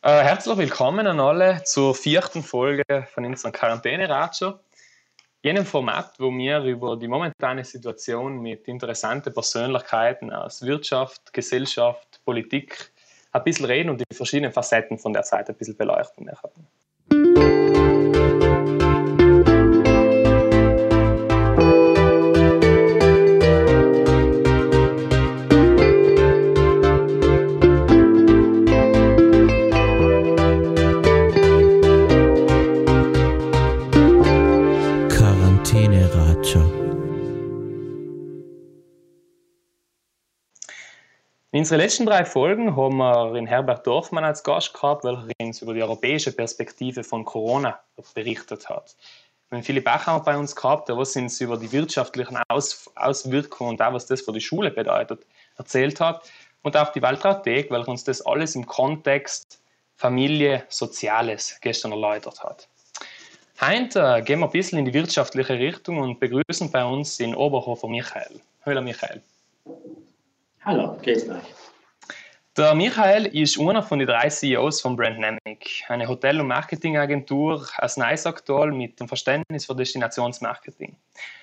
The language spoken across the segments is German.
Äh, herzlich willkommen an alle zur vierten Folge von unserem Quarantäne-Ratio. Jenem Format, wo wir über die momentane Situation mit interessanten Persönlichkeiten aus Wirtschaft, Gesellschaft, Politik ein bisschen reden und die verschiedenen Facetten von der Zeit ein bisschen beleuchten möchten. In unseren letzten drei Folgen haben wir in Herbert Dorfmann als Gast gehabt, welcher uns über die europäische Perspektive von Corona berichtet hat. Wir haben Philipp Bachhammer bei uns gehabt, der was uns über die wirtschaftlichen Aus Auswirkungen und auch was das für die Schule bedeutet, erzählt hat. Und auch die Weltrathek, welcher uns das alles im Kontext Familie, Soziales gestern erläutert hat. Heute gehen wir ein bisschen in die wirtschaftliche Richtung und begrüßen bei uns in Oberhofer Michael. Hallo Michael. Hallo, grüß euch. Der Michael ist einer von den drei CEOs von Brandnamic, eine Hotel- und Marketingagentur aus Neisaktal mit dem Verständnis für Destinationsmarketing.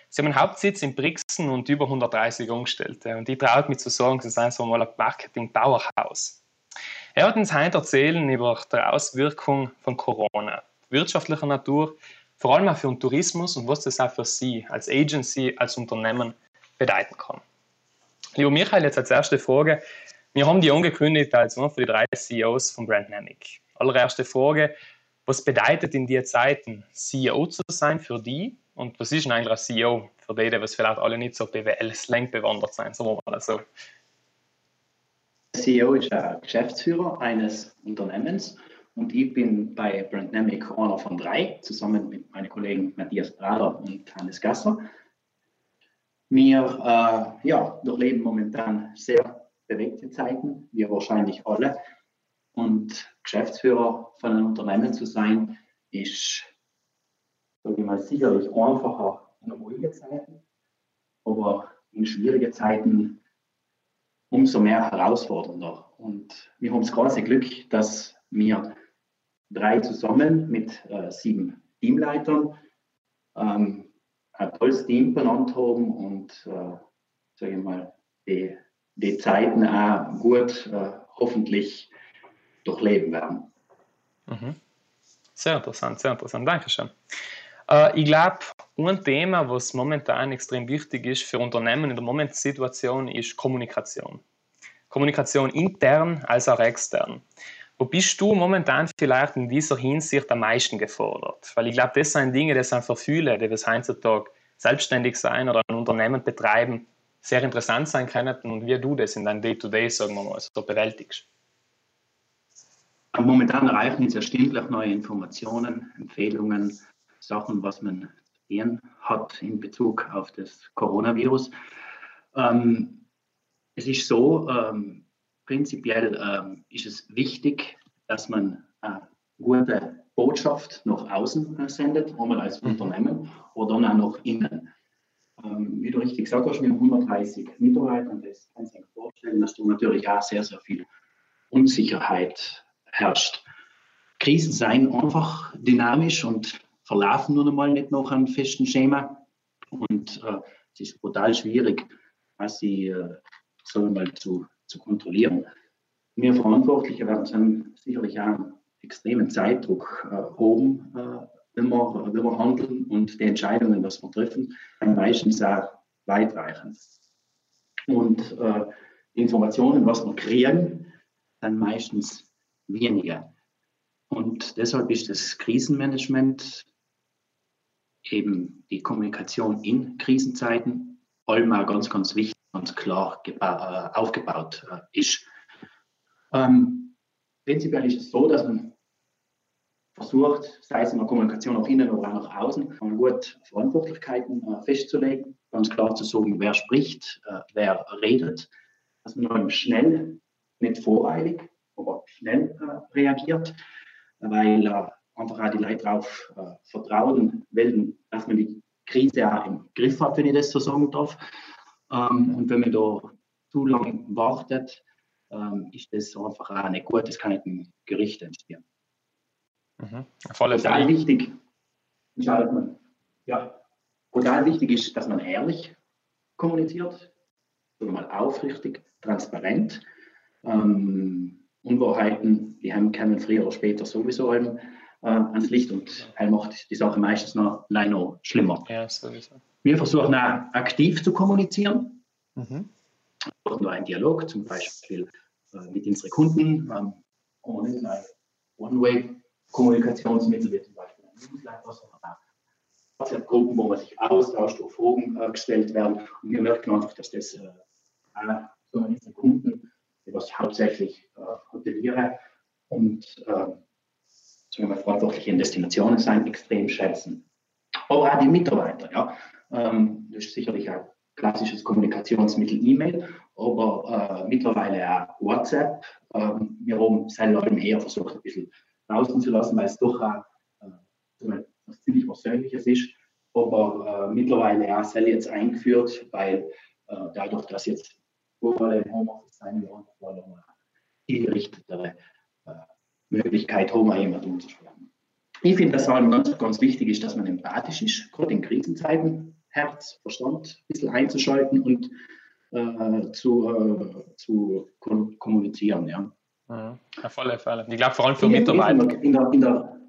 Sie haben einen Hauptsitz in Brixen und über 130 Angestellte. Und ich traue mich zu sagen, sie sind so mal ein Marketing-Powerhouse. Er hat uns heute erzählen über die Auswirkung von Corona, wirtschaftlicher Natur, vor allem auch für den Tourismus und was das auch für Sie als Agency, als Unternehmen bedeuten kann. Lieber Michael, jetzt als erste Frage. Wir haben die angekündigt als einer von den drei CEOs von Brandnamic. Allererste Frage, was bedeutet in diesen Zeiten CEO zu sein für die? Und was ist eigentlich ein CEO für die, die vielleicht alle nicht so BWL-Slang bewandert sind, sagen wir mal so? CEO ist ein Geschäftsführer eines Unternehmens und ich bin bei Brandnamic einer von drei, zusammen mit meinen Kollegen Matthias Prader und Hannes Gasser. Wir äh, ja, durchleben momentan sehr bewegte Zeiten, wir wahrscheinlich alle. Und Geschäftsführer von einem Unternehmen zu sein, ist, sage ich mal, sicherlich einfacher in ruhigen Zeiten, aber in schwierigen Zeiten umso mehr herausfordernder. Und wir haben das große Glück, dass wir drei zusammen mit äh, sieben Teamleitern ähm, ein tolles Team benannt haben und, äh, sage ich mal, die, die Zeiten auch gut äh, hoffentlich durchleben werden. Mhm. Sehr interessant, sehr interessant. Dankeschön. Äh, ich glaube, ein Thema, was momentan extrem wichtig ist für Unternehmen in der momentanen Situation, ist Kommunikation. Kommunikation intern als auch extern. Wo bist du momentan vielleicht in dieser Hinsicht am meisten gefordert? Weil ich glaube, das sind Dinge, die sind für viele, die das heutzutage selbstständig sein oder ein Unternehmen betreiben, sehr interessant sein können und wie du das in deinem Day-to-Day, -Day, sagen wir mal, so bewältigst. Momentan erreichen uns ja stündlich neue Informationen, Empfehlungen, Sachen, was man sehen hat in Bezug auf das Coronavirus. Ähm, es ist so, ähm, prinzipiell ähm, ist es wichtig, dass man eine gute Botschaft nach außen äh, sendet, einmal als mhm. Unternehmen oder dann auch nach innen. Ähm, wie du richtig gesagt hast, wir haben 130 Mitarbeiter und das kann sich vorstellen, dass da natürlich auch sehr, sehr viel Unsicherheit herrscht. Krisen seien einfach dynamisch und verlaufen nun einmal nicht nach einem festen Schema. Und äh, es ist brutal schwierig, was sie, äh, sagen wir mal, zu zu kontrollieren. Wir Verantwortliche werden dann sicherlich auch extremen Zeitdruck äh, haben, äh, wenn, wir, wenn wir handeln und die Entscheidungen, die wir treffen, meistens auch weitreichend. Und äh, Informationen, was wir kriegen, dann meistens weniger. Und deshalb ist das Krisenmanagement eben die Kommunikation in Krisenzeiten allem ganz, ganz wichtig ganz klar äh, aufgebaut äh, ist. Ähm, prinzipiell ist es so, dass man versucht, sei es in der Kommunikation nach innen oder auch nach außen, gut Verantwortlichkeiten äh, festzulegen, ganz klar zu sagen, wer spricht, äh, wer redet, dass man schnell, nicht voreilig, aber schnell äh, reagiert, weil äh, einfach auch die Leute darauf vertrauen wollen, dass man die Krise auch im Griff hat, wenn ich das so sagen darf. Ähm, und wenn man da zu lange wartet, äh, ähm, ist das einfach auch nicht gut. Das kann nicht im Gericht entstehen. Mhm. Voll Total wichtig, ja, total wichtig ist, dass man ehrlich kommuniziert, mal aufrichtig, transparent. Ähm, Unwahrheiten, die haben kommen früher oder später sowieso eben, äh, ans Licht und er macht die Sache meistens noch, noch schlimmer. Ja, sowieso. Wir versuchen auch aktiv zu kommunizieren. Mhm. Nur ein Dialog, zum Beispiel äh, mit unseren Kunden, ähm, ohne One-Way-Kommunikationsmittel, wie zum Beispiel ein Newsletter, sondern auch WhatsApp-Gruppen, wo man sich austauscht, wo Fragen äh, gestellt werden. Und wir merken einfach, dass das äh, so unsere Kunden, was hauptsächlich äh, Hoteliere und äh, sagen wir, verantwortliche Destinationen sein, extrem schätzen. Aber auch die Mitarbeiter. Ja. Ähm, das ist sicherlich ein klassisches Kommunikationsmittel E-Mail, aber äh, mittlerweile auch WhatsApp. Ähm, wir haben selber eher versucht, ein bisschen draußen zu lassen, weil es doch auch äh, was ziemlich Persönliches ist. Aber äh, mittlerweile auch sehr jetzt eingeführt, weil äh, dadurch, dass jetzt alle im Homeoffice sein wollen, wollen wir Möglichkeit haben, jemanden umzusprechen. Ich finde, dass allem ganz, ganz wichtig ist, dass man empathisch ist, gerade in Krisenzeiten, Herz, Verstand ein bisschen einzuschalten und äh, zu, äh, zu kommunizieren. Ja. Mhm. Auf alle Fälle. Ich glaube, vor allem für Mitarbeiter. In der, in der,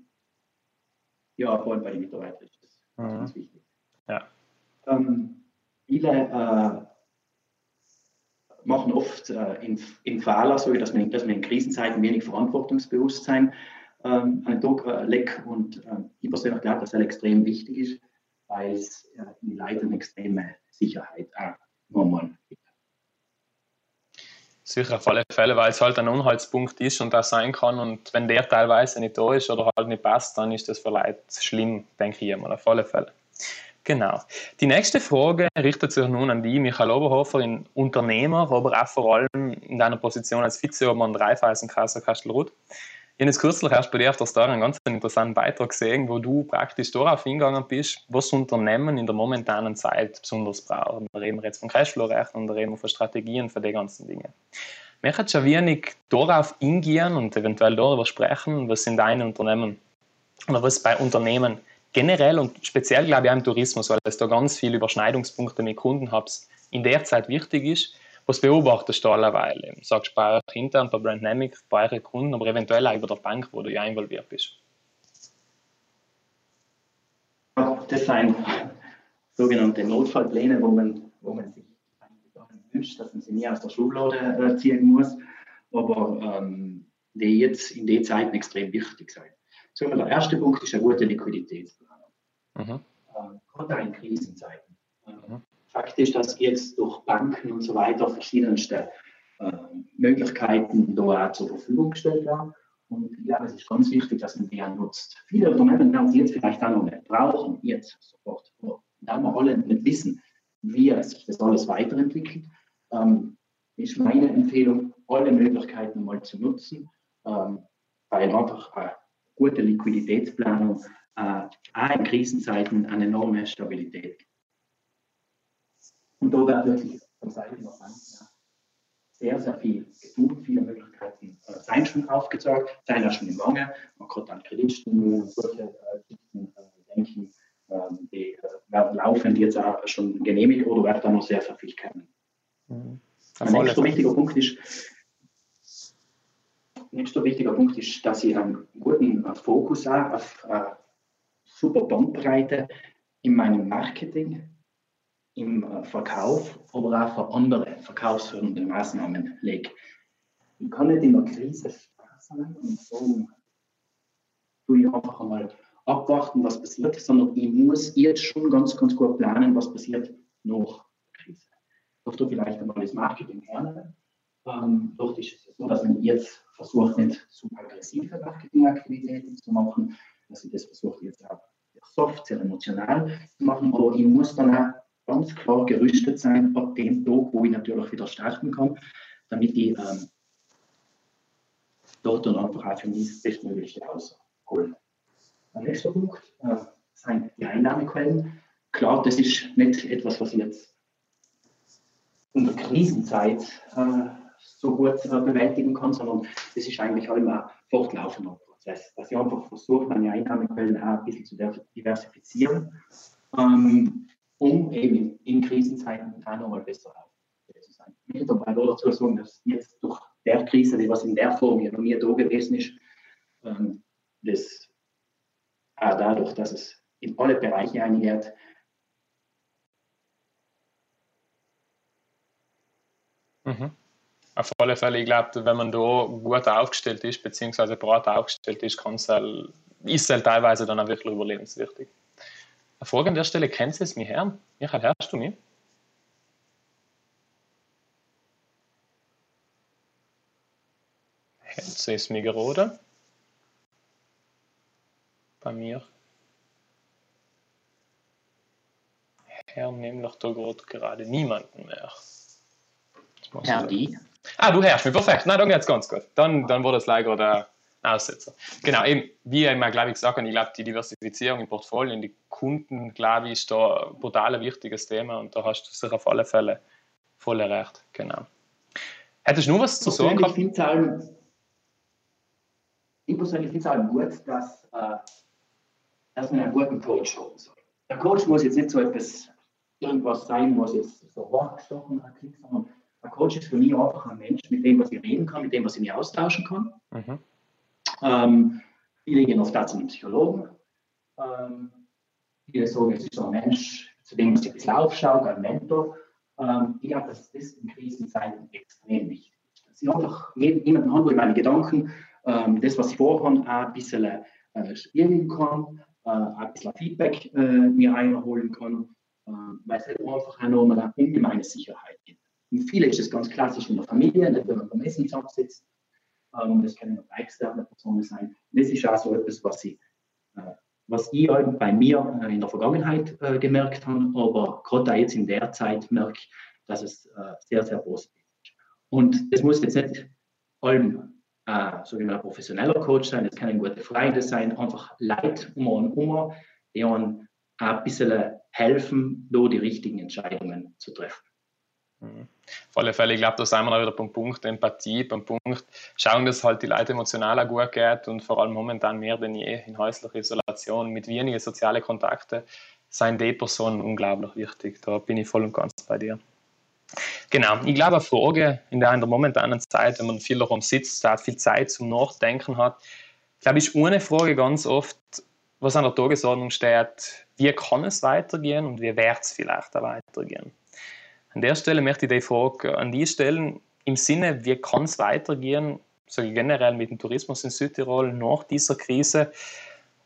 ja, vor allem bei den Mitarbeitern ist das mhm. ganz wichtig. Ja. Ähm, viele äh, machen oft äh, in, in Fehler, so dass man, dass man in Krisenzeiten wenig Verantwortungsbewusstsein ähm, an den Tag äh. Und äh, ich persönlich glaube, dass das extrem wichtig ist, weil es äh, die Leute eine extreme Sicherheit auch nochmal gibt. Sicher, auf alle Fälle, weil es halt ein Unhaltspunkt ist und das sein kann. Und wenn der teilweise nicht da ist oder halt nicht passt, dann ist das Leute schlimm, denke ich einmal, auf alle Fälle. Genau. Die nächste Frage richtet sich nun an die Michael Oberhofer, in Unternehmer, aber auch vor allem in deiner Position als Vizeobmann. Ich habe jetzt kürzlich erst bei dir auf der Story einen ganz interessanten Beitrag gesehen, wo du praktisch darauf hingegangen bist, was Unternehmen in der momentanen Zeit besonders brauchen. Da reden wir jetzt von Cashflow-Rechnung, da reden wir von Strategien, für die ganzen Dinge. Mich hat schon wenig darauf hingehen und eventuell darüber sprechen, was sind deine Unternehmen oder was bei Unternehmen generell und speziell, glaube ich, auch im Tourismus, weil es da ganz viele Überschneidungspunkte mit Kunden habe, in der Zeit wichtig ist, was beobachtest du alleweil? Sagst du bei euch intern, bei Brandnamic, bei euren Kunden, aber eventuell auch bei der Bank, wo du ja involviert bist? Das sind sogenannte Notfallpläne, wo man, wo man sich wünscht, dass man sie nie aus der Schublade äh, ziehen muss, aber ähm, die jetzt in den Zeiten extrem wichtig sind. So, der erste Punkt ist eine gute Liquiditätsplanung. Mhm. Ähm, gerade in Krisenzeiten. Mhm. Fakt ist, dass jetzt durch Banken und so weiter verschiedenste äh, Möglichkeiten da auch zur Verfügung gestellt werden. Und ich glaube, es ist ganz wichtig, dass man die auch nutzt. Viele Unternehmen werden sie jetzt vielleicht auch noch nicht brauchen, jetzt sofort. Da wir alle nicht wissen, wie sich das alles weiterentwickelt, ähm, ist meine Empfehlung, alle Möglichkeiten mal zu nutzen, ähm, weil einfach eine gute Liquiditätsplanung äh, auch in Krisenzeiten eine enorme Stabilität und da wird wirklich von Seiten der Banken sehr, sehr viel getan, viele Möglichkeiten äh, seien schon aufgezeigt, seien ja schon im Gange. Man kann an Kreditstudien und solche äh, Geschichten äh, denken, ähm, die äh, werden laufend jetzt auch schon genehmigt oder werden dann noch sehr, sehr viel kommen. Mhm. Ein nächster wichtiger Punkt ist, nächster wichtiger Punkt ist, dass ich einen guten äh, Fokus habe auf äh, super Bandbreite in meinem Marketing im äh, Verkauf, aber auch für andere verkaufsfördernde Maßnahmen lege. Ich kann nicht in der Krise sein und so tue ich einfach einmal abwarten, was passiert, sondern ich muss jetzt schon ganz, ganz gut planen, was passiert nach der Krise. Doch du vielleicht einmal das Marketing hernehmen. Ähm, dort ist es so, dass man jetzt versucht, nicht zu aggressive Marketingaktivitäten zu machen, dass ich das versuche jetzt auch soft, sehr emotional zu machen, aber ich muss dann auch ganz klar gerüstet sein ab dem Tag, wo ich natürlich wieder starten kann, damit ich ähm, dort und einfach auch für mich das Bestmögliche rausholen. Der nächste Punkt äh, sind die Einnahmequellen. Klar, das ist nicht etwas, was ich jetzt in der Krisenzeit äh, so gut äh, bewältigen kann, sondern das ist eigentlich auch immer fortlaufender Prozess. Dass ich einfach versuche, meine Einnahmequellen auch ein bisschen zu diversifizieren, ähm, um eben in Krisenzeiten auch nochmal besser zu sein. Ich will dabei nur dazu sagen, dass jetzt durch der Krise, die was in der Form ja noch nie da gewesen ist, ähm, das auch dadurch, dass es in alle Bereiche eingeht, Mhm. Auf alle Fälle, ich glaube, wenn man da gut aufgestellt ist, beziehungsweise breit aufgestellt ist, kann's halt, ist es halt teilweise dann auch wirklich überlebenswichtig. Eine Frage an der Stelle, kennst du es mich her? Michael, hörst du mich? Jetzt ist mir gerade. Bei mir. Herr nämlich da gerade niemanden mehr. Ja, die. Ah, du hörst mich, perfekt. Nein, dann geht es ganz gut. Dann, dann wurde es leider der Aussetzer. Genau, eben, wie ich immer, glaube ich, gesagt habe, ich glaube, die Diversifizierung im Portfolio und die Kunden, glaube ich, ist da ein brutal wichtiges Thema und da hast du sicher auf alle Fälle voll recht. Genau. Hättest du nur was zu sagen? Ich finde es ich persönlich finde es auch gut, dass, äh, dass man einen guten Coach haben soll. Der Coach muss jetzt nicht so etwas, irgendwas sein, was jetzt so hochgestochen hat, sondern ein Coach ist für mich einfach ein Mensch, mit dem was ich reden kann, mit dem was ich mich austauschen kann. Mhm. Ähm, viele gehen auf das einen Psychologen. Ähm, viele sagen, es ist so ein Mensch, zu dem man sich ein bisschen aufschaut, ein Mentor. Ähm, ich glaube, dass das in Krisenzeiten extrem wichtig ist. Dass ich einfach jemanden habe, wo ich meine Gedanken, ähm, das, was ich vorhabe, auch ein bisschen äh, spielen kann, äh, ein bisschen Feedback äh, mir einholen kann, äh, weil es halt einfach auch eine ungemeine Sicherheit gibt. Und viele ist es ganz klassisch in der Familie, nicht wenn man beim Essen zusammensitzt. Ähm, das können auch externe Personen sein. Das ist auch so etwas, was ich, äh, was ich bei mir äh, in der Vergangenheit äh, gemerkt habe, aber gerade jetzt in der Zeit merke ich, dass es äh, sehr, sehr positiv ist. Und das muss jetzt nicht allem äh, so ein professioneller Coach sein, es können gute Freunde sein, einfach Leute um und um, die uns ein bisschen helfen, da die richtigen Entscheidungen zu treffen. Mhm. Auf alle Fälle, ich glaube, da sind wir auch wieder beim Punkt Empathie, beim Punkt schauen, dass halt die Leute emotional auch gut geht und vor allem momentan mehr denn je in häuslicher Isolation mit wenigen sozialen Kontakten sind die Personen unglaublich wichtig. Da bin ich voll und ganz bei dir. Genau, ich glaube, eine Frage in der, in der momentanen Zeit, wenn man viel darum sitzt, hat viel Zeit zum Nachdenken hat, glaube ich, eine Frage ganz oft, was an der Tagesordnung steht, wie kann es weitergehen und wie wird es vielleicht auch weitergehen. An der Stelle möchte ich die Frage an die stellen, im Sinne, wie kann es weitergehen, sage ich generell mit dem Tourismus in Südtirol nach dieser Krise.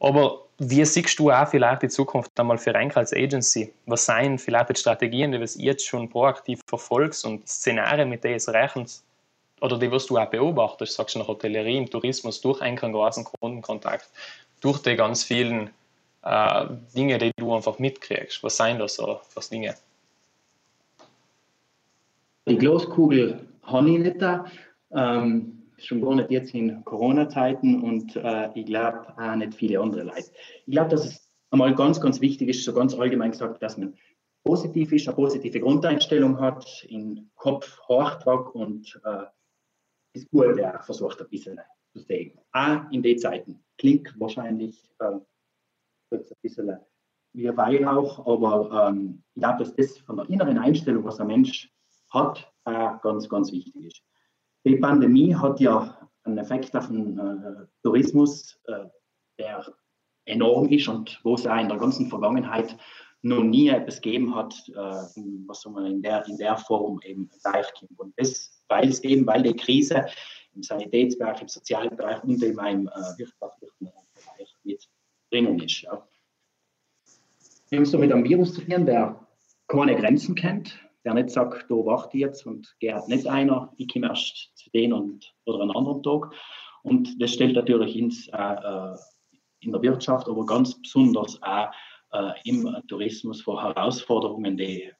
Aber wie siehst du auch vielleicht die Zukunft einmal für Renk als Agency? Was seien vielleicht die Strategien, die du jetzt schon proaktiv verfolgst und Szenarien, mit denen es rechnet? Oder die wirst du auch beobachtest, sagst du der Hotellerie, im Tourismus, durch einen großen Kundenkontakt, durch die ganz vielen äh, Dinge, die du einfach mitkriegst. Was seien das so für Dinge? Die Glaskugel habe ich nicht da. Ähm, schon gar nicht jetzt in Corona-Zeiten und äh, ich glaube auch nicht viele andere Leute. Ich glaube, dass es einmal ganz, ganz wichtig ist, so ganz allgemein gesagt, dass man positiv ist, eine positive Grundeinstellung hat, in Kopf Hochtrag und äh, das Gute auch versucht ein bisschen zu sehen. Auch in den Zeiten. Klingt wahrscheinlich äh, ein bisschen wie Weihrauch, aber ähm, ich glaube, dass das von der inneren Einstellung, was ein Mensch hat, auch ganz, ganz wichtig ist. Die Pandemie hat ja einen Effekt auf den äh, Tourismus, äh, der enorm ist und wo es auch in der ganzen Vergangenheit noch nie etwas gegeben hat, äh, was man in der, in der Form eben hat. Und das, weil es eben, weil die Krise im Sanitätsbereich, im sozialen Bereich und eben im äh, wirtschaftlichen Bereich mit drinnen ist. Ja. Wir haben es so mit einem Virus zu tun, der keine Grenzen kennt, der nicht sagt, da warte jetzt und geht nicht einer, ich komme erst zu denen und, oder einen anderen Tag. Und das stellt natürlich ins, äh, äh, in der Wirtschaft, aber ganz besonders auch äh, im Tourismus vor Herausforderungen, die,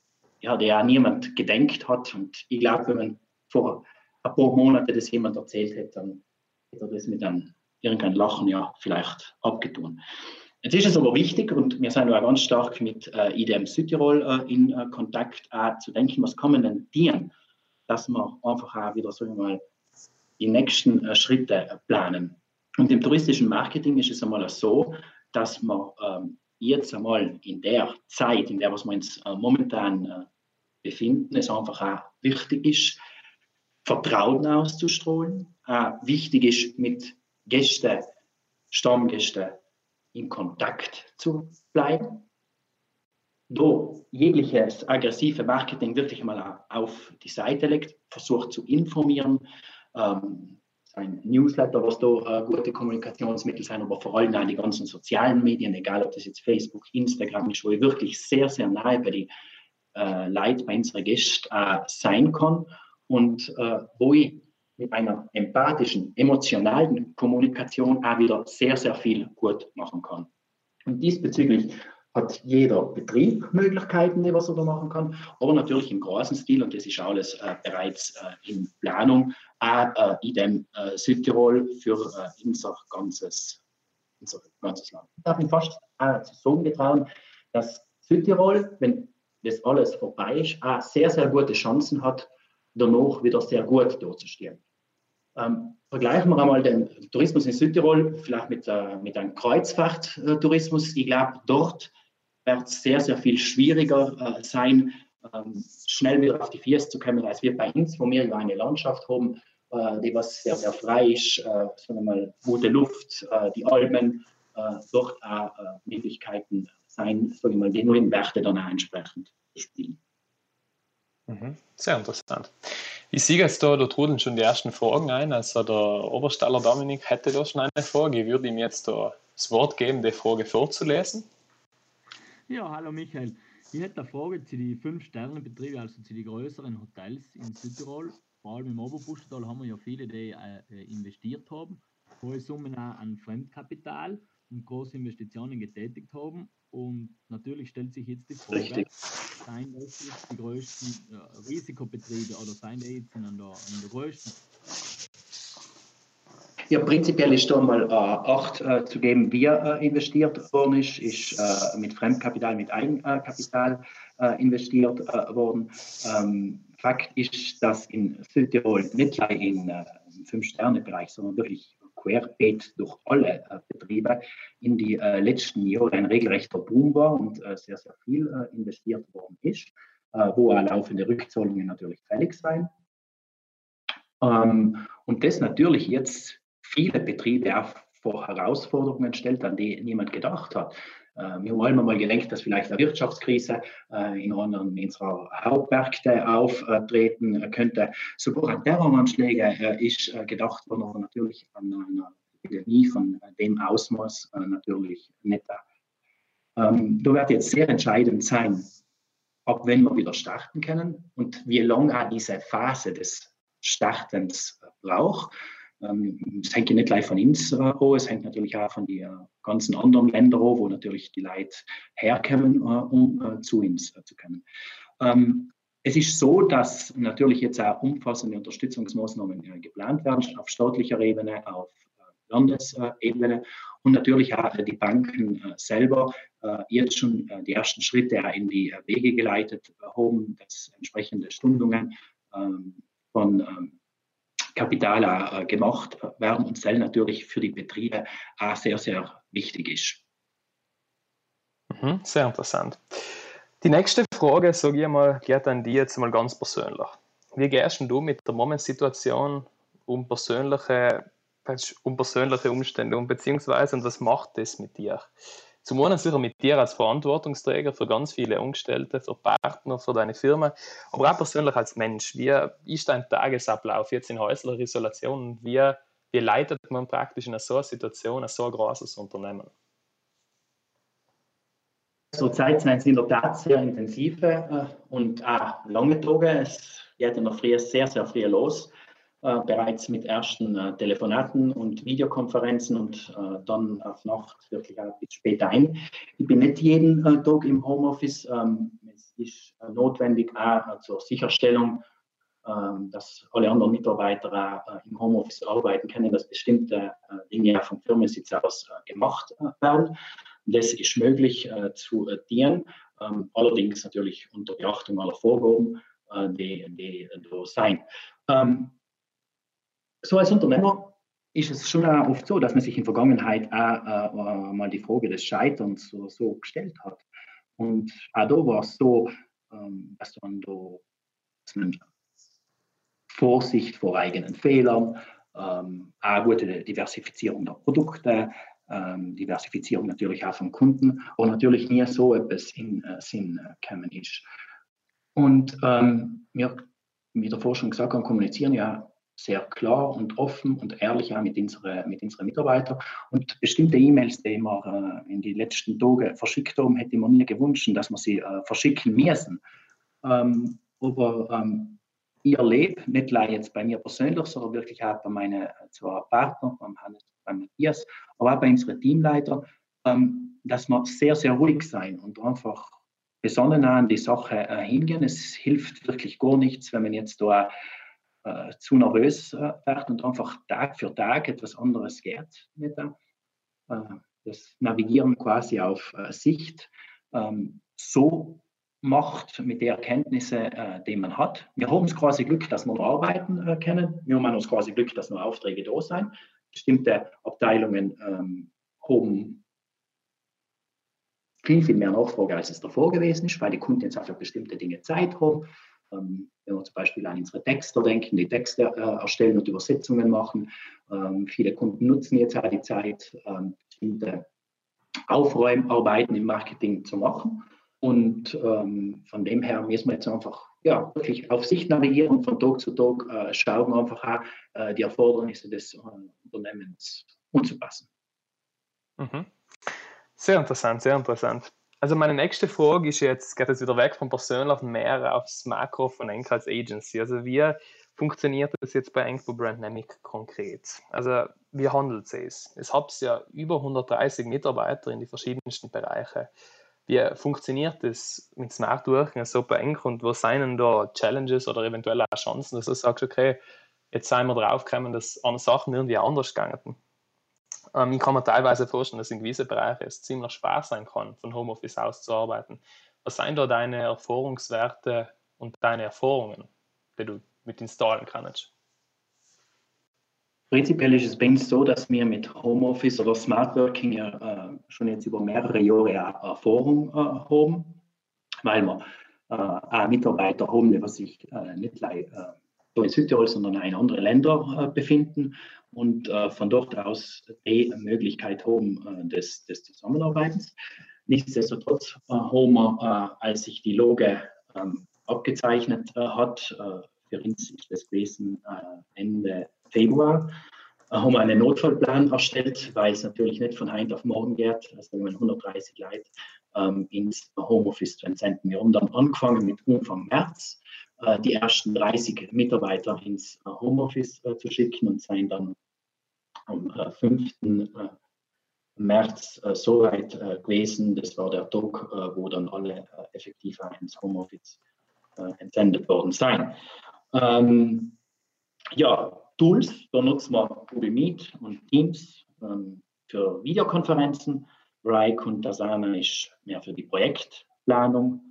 ja, die auch niemand gedenkt hat. Und ich glaube, wenn man vor ein paar Monaten das jemand erzählt hätte, dann hätte er das mit einem irgendein Lachen ja vielleicht abgetun. Jetzt ist es aber wichtig und wir sind auch ganz stark mit äh, IDM Südtirol äh, in äh, Kontakt, äh, zu denken, was man denn tun, dass wir einfach auch wieder so mal die nächsten äh, Schritte planen. Und im touristischen Marketing ist es einmal so, dass man ähm, jetzt einmal in der Zeit, in der was wir uns äh, momentan äh, befinden, es einfach auch wichtig ist, Vertrauen auszustrahlen, äh, wichtig ist, mit Gästen, Stammgästen in Kontakt zu bleiben. Da jegliches aggressive Marketing wirklich mal auf die Seite legt, versucht zu informieren, ähm, ein Newsletter, was da äh, gute Kommunikationsmittel sind, aber vor allem auch die ganzen sozialen Medien, egal ob das jetzt Facebook, Instagram ist, wo ich wirklich sehr, sehr nahe bei den äh, Leuten, bei unseren Gästen äh, sein kann und äh, wo ich mit einer empathischen, emotionalen Kommunikation auch wieder sehr, sehr viel gut machen kann. Und diesbezüglich hat jeder Betrieb Möglichkeiten, die was er da machen kann, aber natürlich im großen Stil, und das ist alles äh, bereits äh, in Planung, auch äh, in dem äh, Südtirol für äh, unser, ganzes, unser ganzes Land. Ich darf mich fast äh, so getrauen, dass Südtirol, wenn das alles vorbei ist, auch sehr, sehr gute Chancen hat, danach wieder sehr gut durchzustehen. Ähm, vergleichen wir einmal den Tourismus in Südtirol vielleicht mit, äh, mit einem Kreuzfahrttourismus. Ich glaube, dort wird es sehr, sehr viel schwieriger äh, sein, ähm, schnell wieder auf die Füße zu kommen, als wir bei uns, wo wir ja eine Landschaft haben, äh, die was sehr, sehr frei ist, äh, sagen wir mal, gute Luft, äh, die Almen, äh, dort auch äh, Möglichkeiten sein, sagen wir mal, die neuen Werte dann auch entsprechend zu spielen. Mhm. Sehr interessant. Ich sehe jetzt da, da trudeln schon die ersten Fragen ein. Also der Obersteller Dominik hätte da schon eine Frage. Ich würde ihm jetzt da das Wort geben, die Frage vorzulesen. Ja, hallo Michael. Ich hätte eine Frage zu den Fünf-Sterne-Betrieben, also zu den größeren Hotels in Südtirol. Vor allem im Oberbuschtal haben wir ja viele, die äh, investiert haben, hohe Summen an Fremdkapital und große Investitionen getätigt haben. Und natürlich stellt sich jetzt die Frage, Richtig. seien das jetzt die größten äh, Risikobetriebe oder seien die jetzt in der, in der größten ja, prinzipiell ist da mal äh, Acht äh, zu geben, wie äh, investiert worden ist, ist äh, mit Fremdkapital, mit Eigenkapital äh, investiert äh, worden. Ähm, Fakt ist, dass in Südtirol nicht gleich in, im Fünf-Sterne-Bereich, sondern wirklich querbeet durch alle Betriebe in die letzten Jahre ein regelrechter Boom war und sehr, sehr viel investiert worden ist, wo auch laufende Rückzahlungen natürlich fällig sein. Ähm, und das natürlich jetzt viele Betriebe auch vor Herausforderungen stellt, an die niemand gedacht hat. Äh, wir haben einmal gelenkt, dass vielleicht eine Wirtschaftskrise äh, in anderen unserer Hauptmärkte auftreten könnte. Sogar an Terroranschläge äh, ist gedacht worden, aber natürlich an einer Epidemie von dem Ausmaß natürlich nicht. Ähm, da wird jetzt sehr entscheidend sein, ab wenn wir wieder starten können und wie lange auch diese Phase des Startens braucht. Ähm, es hängt ja nicht gleich von uns an, es hängt natürlich auch von den äh, ganzen anderen Ländern an, wo natürlich die Leute herkommen, äh, um äh, zu uns zu kommen. Ähm, es ist so, dass natürlich jetzt auch umfassende Unterstützungsmaßnahmen geplant werden, auf staatlicher Ebene, auf Landesebene und natürlich auch die Banken selber jetzt schon die ersten Schritte in die Wege geleitet haben, dass entsprechende Stundungen ähm, von Kapital auch, äh, gemacht werden und das natürlich für die Betriebe auch sehr, sehr wichtig ist. Mhm, sehr interessant. Die nächste Frage, sage ich mal, geht an die jetzt mal ganz persönlich. Wie gehst du mit der Momentsituation um persönliche, um persönliche Umstände um, beziehungsweise und was macht das mit dir? Zum einen sicher mit dir als Verantwortungsträger für ganz viele Angestellte, für Partner, für deine Firma, aber auch persönlich als Mensch. Wie ist dein Tagesablauf jetzt in häuslicher Isolation? Wie, wie leitet man praktisch in so einer Situation ein so großes Unternehmen? Zurzeit sind es in der Tat sehr intensive äh, und auch lange Tage. Es geht in der Früh sehr, sehr früh los bereits mit ersten äh, Telefonaten und Videokonferenzen und äh, dann auf Nacht wirklich auch bis spät ein. Ich bin nicht jeden äh, Tag im Homeoffice. Ähm, es ist äh, notwendig auch zur Sicherstellung, ähm, dass alle anderen Mitarbeiter im Homeoffice arbeiten können, dass bestimmte Dinge vom Firmensitz aus gemacht werden. Das ist möglich zu dienen, ähm, allerdings natürlich unter Beachtung aller Vorgaben die, die da sein. Ähm, so als Unternehmer ist es schon oft so, dass man sich in der Vergangenheit auch äh, mal die Frage des Scheiterns so, so gestellt hat. Und auch da war es so, ähm, dass man da dass man Vorsicht vor eigenen Fehlern, ähm, auch gute Diversifizierung der Produkte, ähm, Diversifizierung natürlich auch von Kunden, aber natürlich nie so etwas in äh, Sinn äh, gekommen ist. Und ähm, wir, wie der Forschung gesagt haben, kommunizieren ja sehr klar und offen und ehrlich auch mit unseren, mit unseren Mitarbeitern. Und bestimmte E-Mails, die wir äh, in den letzten Tagen verschickt haben, hätte ich mir nie gewünscht, dass wir sie äh, verschicken müssen. Ähm, aber ähm, ich erlebe, nicht nur jetzt bei mir persönlich, sondern wirklich auch bei meinen zwei Partnern, beim Hannes und Matthias, aber auch bei unseren Teamleitern, ähm, dass wir sehr, sehr ruhig sein und einfach besonnen an die Sache äh, hingehen. Es hilft wirklich gar nichts, wenn man jetzt da äh, zu nervös äh, wird und einfach Tag für Tag etwas anderes geht mit äh, das Navigieren quasi auf äh, Sicht ähm, so macht mit den Erkenntnissen, äh, die man hat. Wir haben es quasi Glück, dass wir noch arbeiten äh, können. Wir haben uns quasi Glück, dass noch Aufträge da sind. Bestimmte Abteilungen ähm, haben viel, viel mehr Nachfrage, als es davor gewesen ist, weil die Kunden jetzt auch für bestimmte Dinge Zeit haben. Ähm, wenn wir zum Beispiel an unsere Texter denken, die Texte äh, erstellen und Übersetzungen machen. Ähm, viele Kunden nutzen jetzt auch die Zeit, ähm, bestimmte Aufräumarbeiten im Marketing zu machen. Und ähm, von dem her müssen wir jetzt einfach ja, wirklich auf sich navigieren und von Tag zu Tag äh, schauen, einfach auch äh, die Erfordernisse des Unternehmens anzupassen. Mhm. Sehr interessant, sehr interessant. Also meine nächste Frage ist jetzt, geht jetzt wieder weg vom Persönlichen mehr aufs Makro von Enk als Agency. Also wie funktioniert das jetzt bei Enk Brandnamic konkret? Also wie handelt es? Es hat ja über 130 Mitarbeiter in die verschiedensten Bereiche. Wie funktioniert das mit Smart Working so bei Enk und wo sind da Challenges oder eventuell auch Chancen, dass du sagst, okay, jetzt sind wir drauf gekommen, dass an Sachen irgendwie anders gegangen ähm, ich kann mir teilweise vorstellen, dass in gewissen Bereichen es ziemlich schwer sein kann, von Homeoffice aus zu arbeiten. Was sind da deine Erfahrungswerte und deine Erfahrungen, die du mit installen kannst? Prinzipiell ist es bei uns so, dass wir mit Homeoffice oder Smart Working ja äh, schon jetzt über mehrere Jahre Erfahrung äh, haben, weil wir äh, Mitarbeiter haben, die sich äh, nicht äh, in Südtirol, sondern in anderen Ländern äh, befinden und äh, von dort aus die Möglichkeit haben äh, des, des Zusammenarbeitens. Nichtsdestotrotz haben wir, als sich die Loge ähm, abgezeichnet hat, für uns ist das gewesen Ende Februar, haben wir einen Notfallplan erstellt, weil es natürlich nicht von heute auf morgen geht. Also wenn man 130 Leute ähm, ins Homeoffice zu entsenden. Wir haben dann angefangen mit Anfang März die ersten 30 Mitarbeiter ins äh, Homeoffice äh, zu schicken und seien dann am 5. März so weit gewesen. Das war der Tag, wo dann alle effektiv ins Homeoffice entsendet worden seien. Ähm, ja, Tools, da nutzen wir Google Meet und Teams ähm, für Videokonferenzen. Rike und Asana ist mehr für die Projektplanung äh,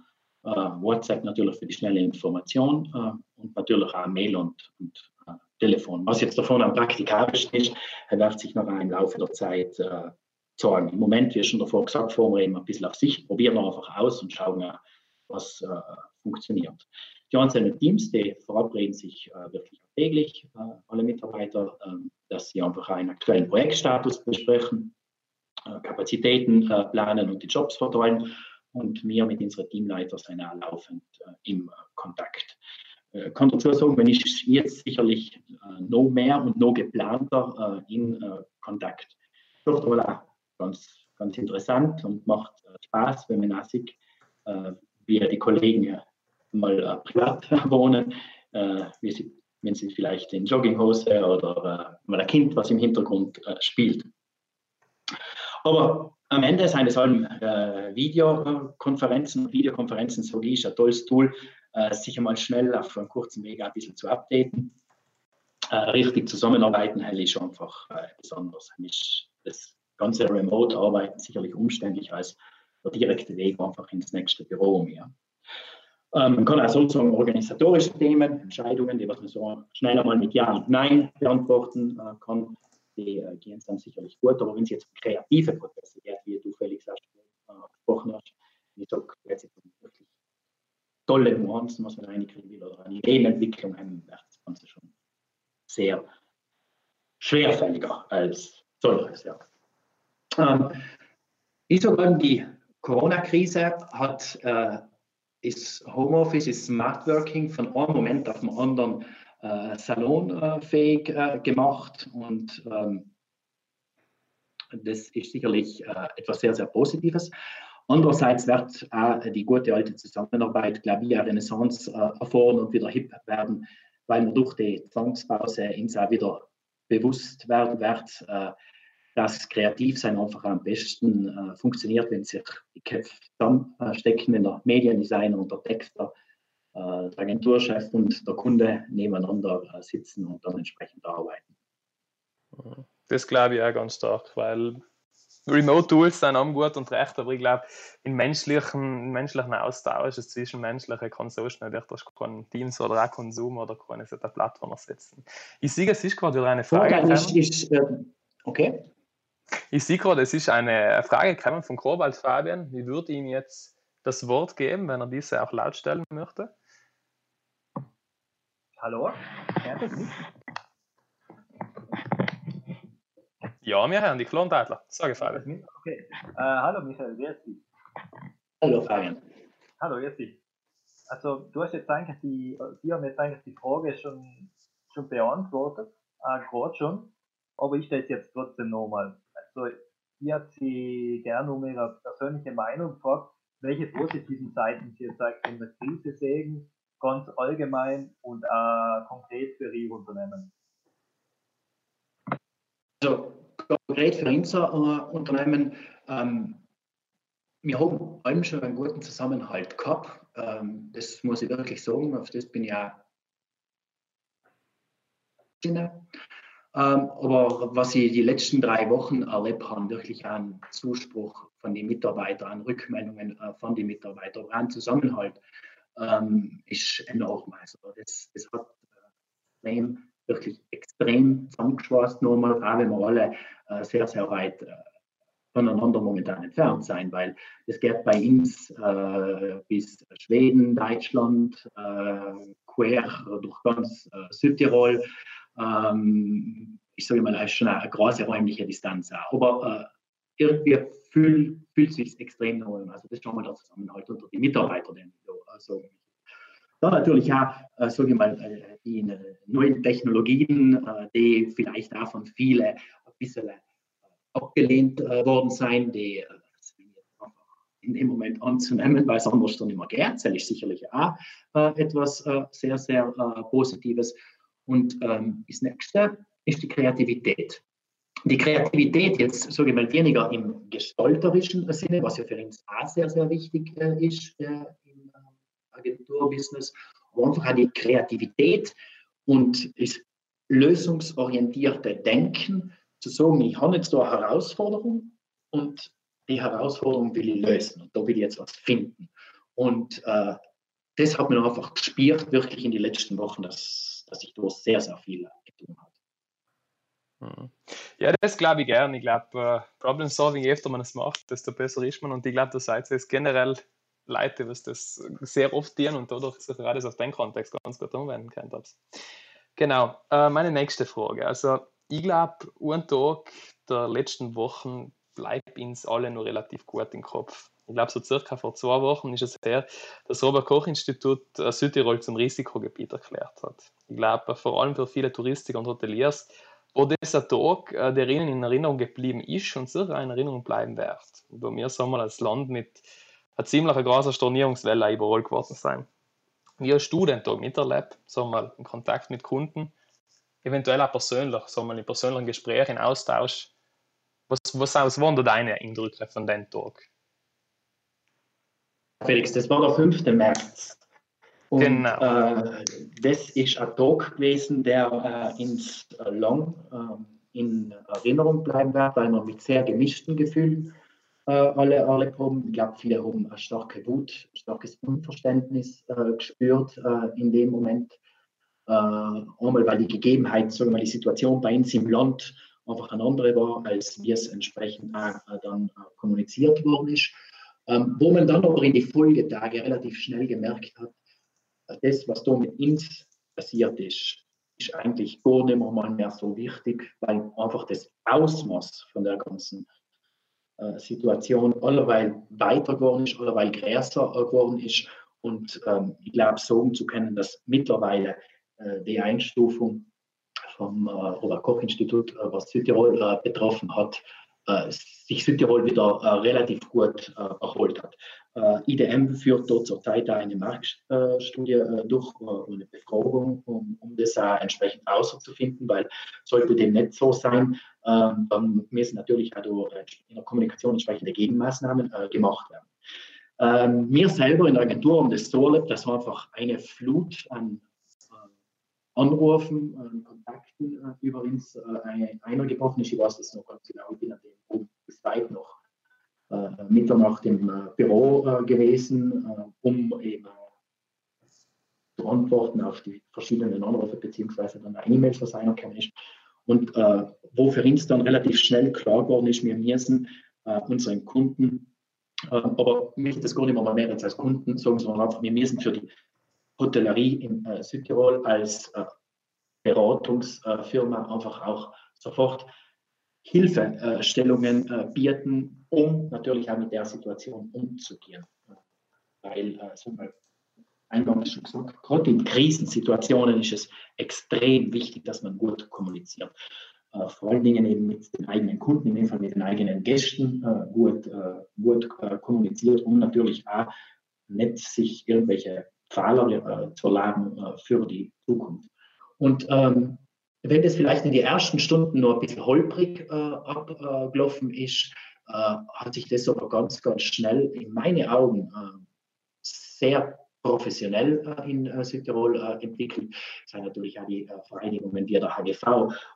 WhatsApp natürlich für die schnelle Information äh, und natürlich auch Mail und, und äh, Telefon. Was jetzt davon am praktikabelsten ist, wird sich noch im Laufe der Zeit äh, zeigen. Im Moment, wie schon davor gesagt, fahren wir eben ein bisschen auf Sicht, probieren wir einfach aus und schauen, äh, was äh, funktioniert. Die einzelnen Teams, die verabreden sich äh, wirklich täglich, alle Mitarbeiter, ähm, dass sie einfach einen aktuellen Projektstatus besprechen, Kapazitäten planen und die Jobs verteilen und wir mit unseren Teamleitern sind auch laufend äh, im Kontakt. Äh, kann dazu sagen, wenn ich jetzt sicherlich äh, noch mehr und noch geplanter äh, in äh, Kontakt. Doch auch ganz, ganz interessant und macht äh, Spaß, wenn man auch sieht, äh, wie die Kollegen mal privat wohnen, wie sie, wenn sie vielleicht in Jogginghose oder mal ein Kind, was im Hintergrund spielt. Aber am Ende sind es allem äh, Videokonferenzen. Videokonferenzen, so ist ein tolles Tool, äh, sich einmal schnell auf einem kurzen Weg ein bisschen zu updaten. Äh, richtig zusammenarbeiten ist einfach äh, besonders. Ist das ganze Remote-Arbeiten sicherlich umständlich als der direkte Weg einfach ins nächste Büro mehr. Ähm, man kann auch sozusagen organisatorische Themen, Entscheidungen, die was man so schneller mal mit Ja und Nein beantworten äh, kann, die äh, gehen dann sicherlich gut. Aber wenn es jetzt kreative Prozesse geht, wie du Felix auch äh, gesprochen hast, ich sage, jetzt wirklich tolle Nuancen, was man reinkriegen will, oder eine Ideenentwicklung, dann wird das Ganze schon sehr schwerfälliger als solches. Ja. Ähm, ich sage, die Corona-Krise hat äh, ist Homeoffice, ist Smart Working von einem Moment auf den anderen äh, salonfähig äh, gemacht und ähm, das ist sicherlich äh, etwas sehr, sehr Positives. Andererseits wird auch die gute alte Zusammenarbeit, glaube ich, eine Renaissance äh, erfahren und wieder hip werden, weil man durch die Zwangspause uns auch wieder bewusst werden wird, äh, dass Kreativsein einfach am besten äh, funktioniert, wenn sich die Köpfe zusammenstecken, wenn der Mediendesigner und der Texter, der Agenturchef und der Kunde nebeneinander äh, sitzen und dann entsprechend arbeiten. Das glaube ich auch ganz stark, weil Remote-Tools sind auch gut und recht, aber ich glaube, im menschlichen, menschlichen Austausch, das Zwischenmenschliche, kann so schnell durch das kein Teams oder auch Konsum oder keine Plattform ersetzen. Ich sehe, es ist gerade wieder eine Frage. Ja, ist, äh, okay. Ich sehe gerade, es ist eine Frage gekommen von Kobalt Fabian. Ich würde ihm jetzt das Wort geben, wenn er diese auch laut stellen möchte. Hallo, hört ihr mich? Ja, wir hören dich, Klon Deitler. Sage Fabian. Okay. Äh, hallo Michael, wer ist die? Hallo Fabian. Hallo, wer ist die? Also du hast jetzt eigentlich die, die haben jetzt eigentlich die Frage schon, schon beantwortet, äh, gerade schon, aber ich stelle es jetzt trotzdem nochmal. Also ich habe Sie gerne um Ihre persönliche Meinung gefragt, welche positiven Seiten Sie jetzt in der Krise sehen, ganz allgemein und auch konkret für Ihr Unternehmen. Also konkret für unser äh, Unternehmen, ähm, wir haben allem schon einen guten Zusammenhalt gehabt. Ähm, das muss ich wirklich sagen, auf das bin ich auch ähm, aber was ich die letzten drei Wochen erlebt habe, wirklich ein Zuspruch von den Mitarbeitern, Rückmeldungen äh, von den Mitarbeitern, ein Zusammenhalt ähm, ist enorm. Also das, das hat äh, extrem, wirklich extrem zusammengeschweißt, nochmal, auch wenn wir alle äh, sehr, sehr weit äh, voneinander momentan entfernt sein, weil es geht bei uns äh, bis Schweden, Deutschland, äh, quer durch ganz äh, Südtirol ähm, ich sage mal, da ist schon eine große räumliche Distanz auch. Aber irgendwie fühlt, fühlt sich extrem neu Also das schon mal der Zusammenhalt unter die Mitarbeiter. Den, also, dann natürlich auch, äh, sage ich mal, äh, die neuen Technologien, äh, die vielleicht auch von vielen ein bisschen äh, abgelehnt äh, worden sein, die äh, in dem Moment anzunehmen, weil es anders dann immer geht. Das ist sicherlich auch etwas sehr, sehr Positives. Und ähm, das nächste ist die Kreativität. Die Kreativität jetzt, sage ich mal, weniger im gestalterischen Sinne, was ja für uns auch sehr, sehr wichtig äh, ist äh, im äh, Agenturbusiness, aber einfach auch die Kreativität und das lösungsorientierte Denken, zu sagen, ich habe jetzt da eine Herausforderung und die Herausforderung will ich lösen und da will ich jetzt was finden. Und äh, das hat man einfach gespürt, wirklich in den letzten Wochen, dass dass sich da sehr, sehr viel. Ja, das glaube ich gern. Ich glaube, uh, Problem Solving, je öfter man es macht, desto besser ist man. Und ich glaube, das seid es generell Leute, was das sehr oft tun und dadurch sich gerade auf den Kontext ganz gut anwenden können. Genau, uh, meine nächste Frage. Also, ich glaube, ein Tag der letzten Wochen bleibt uns alle nur relativ gut im Kopf ich glaube, so circa vor zwei Wochen ist es her, das Robert-Koch-Institut äh, Südtirol zum Risikogebiet erklärt hat. Ich glaube, vor allem für viele Touristiker und Hoteliers, wo dieser Tag, äh, der ihnen in Erinnerung geblieben ist und sicher in Erinnerung bleiben wird. Wo wir so mal als Land mit einer ziemlich großen Stornierungswelle überall geworden sein. Wie hast du den Tag miterlebt? So mal in Kontakt mit Kunden, eventuell auch persönlich, so mal in persönlichen Gesprächen, Austausch. Was, was, was waren da deine Eindrücke von dem Tag? Felix, das war der 5. März. Und genau. äh, das ist ein Tag gewesen, der äh, ins äh, lang äh, in Erinnerung bleiben wird, weil man mit sehr gemischten Gefühlen äh, alle, alle kommen. Ich glaube, viele haben eine starke Wut, ein starkes Unverständnis äh, gespürt äh, in dem Moment. Einmal, weil die Gegebenheit, sagen wir mal, die Situation bei uns im Land einfach eine andere war, als wie es entsprechend dann kommuniziert worden ist. Ähm, wo man dann aber in die Folgetage relativ schnell gemerkt hat, das, was da mit uns passiert ist, ist eigentlich gar nicht mehr, mehr so wichtig, weil einfach das Ausmaß von der ganzen äh, Situation allerweil weiter geworden ist, allerweil größer geworden ist. Und ähm, ich glaube, sagen zu können, dass mittlerweile äh, die Einstufung vom äh, Robert-Koch-Institut, äh, was Südtirol äh, betroffen hat, äh, sich Südtirol wieder relativ gut erholt hat. IDM führt dort zurzeit eine Marktstudie durch, eine Befragung, um, um das entsprechend herauszufinden, weil sollte dem nicht so sein, ähm, dann müssen natürlich auch in der Kommunikation entsprechende Gegenmaßnahmen gemacht werden. Ähm, wir selber in der Agentur haben das so erlebt, dass einfach eine Flut an Anrufen, äh, Kontakten äh, übrigens äh, einer gebrochen ist. Ich weiß das noch ganz genau, ich bin an dem Punkt bis weit noch äh, Mitternacht im äh, Büro äh, gewesen, äh, um eben zu antworten auf die verschiedenen Anrufe beziehungsweise dann E-Mails, was einer kann ist. Und wo für uns dann relativ schnell klar geworden ist, wir müssen unseren Kunden, aber wir das gar nicht mehr als Kunden sagen, sondern einfach, wir müssen für die Hotellerie in äh, Südtirol als äh, Beratungsfirma einfach auch sofort Hilfestellungen äh, bieten, um natürlich auch mit der Situation umzugehen. Weil, äh, so mal eingangs schon gesagt, gerade in Krisensituationen ist es extrem wichtig, dass man gut kommuniziert. Uh, vor allen Dingen eben mit den eigenen Kunden, in dem Fall mit den eigenen Gästen, uh, gut, gut kommuniziert, um natürlich auch nicht sich irgendwelche Fahler äh, zu laden äh, für die Zukunft. Und ähm, wenn das vielleicht in den ersten Stunden noch ein bisschen holprig äh, abgelaufen ist, äh, hat sich das aber ganz, ganz schnell in meine Augen äh, sehr professionell äh, in äh, Südtirol äh, entwickelt. Es sind natürlich auch die Vereinigungen wie der HGV,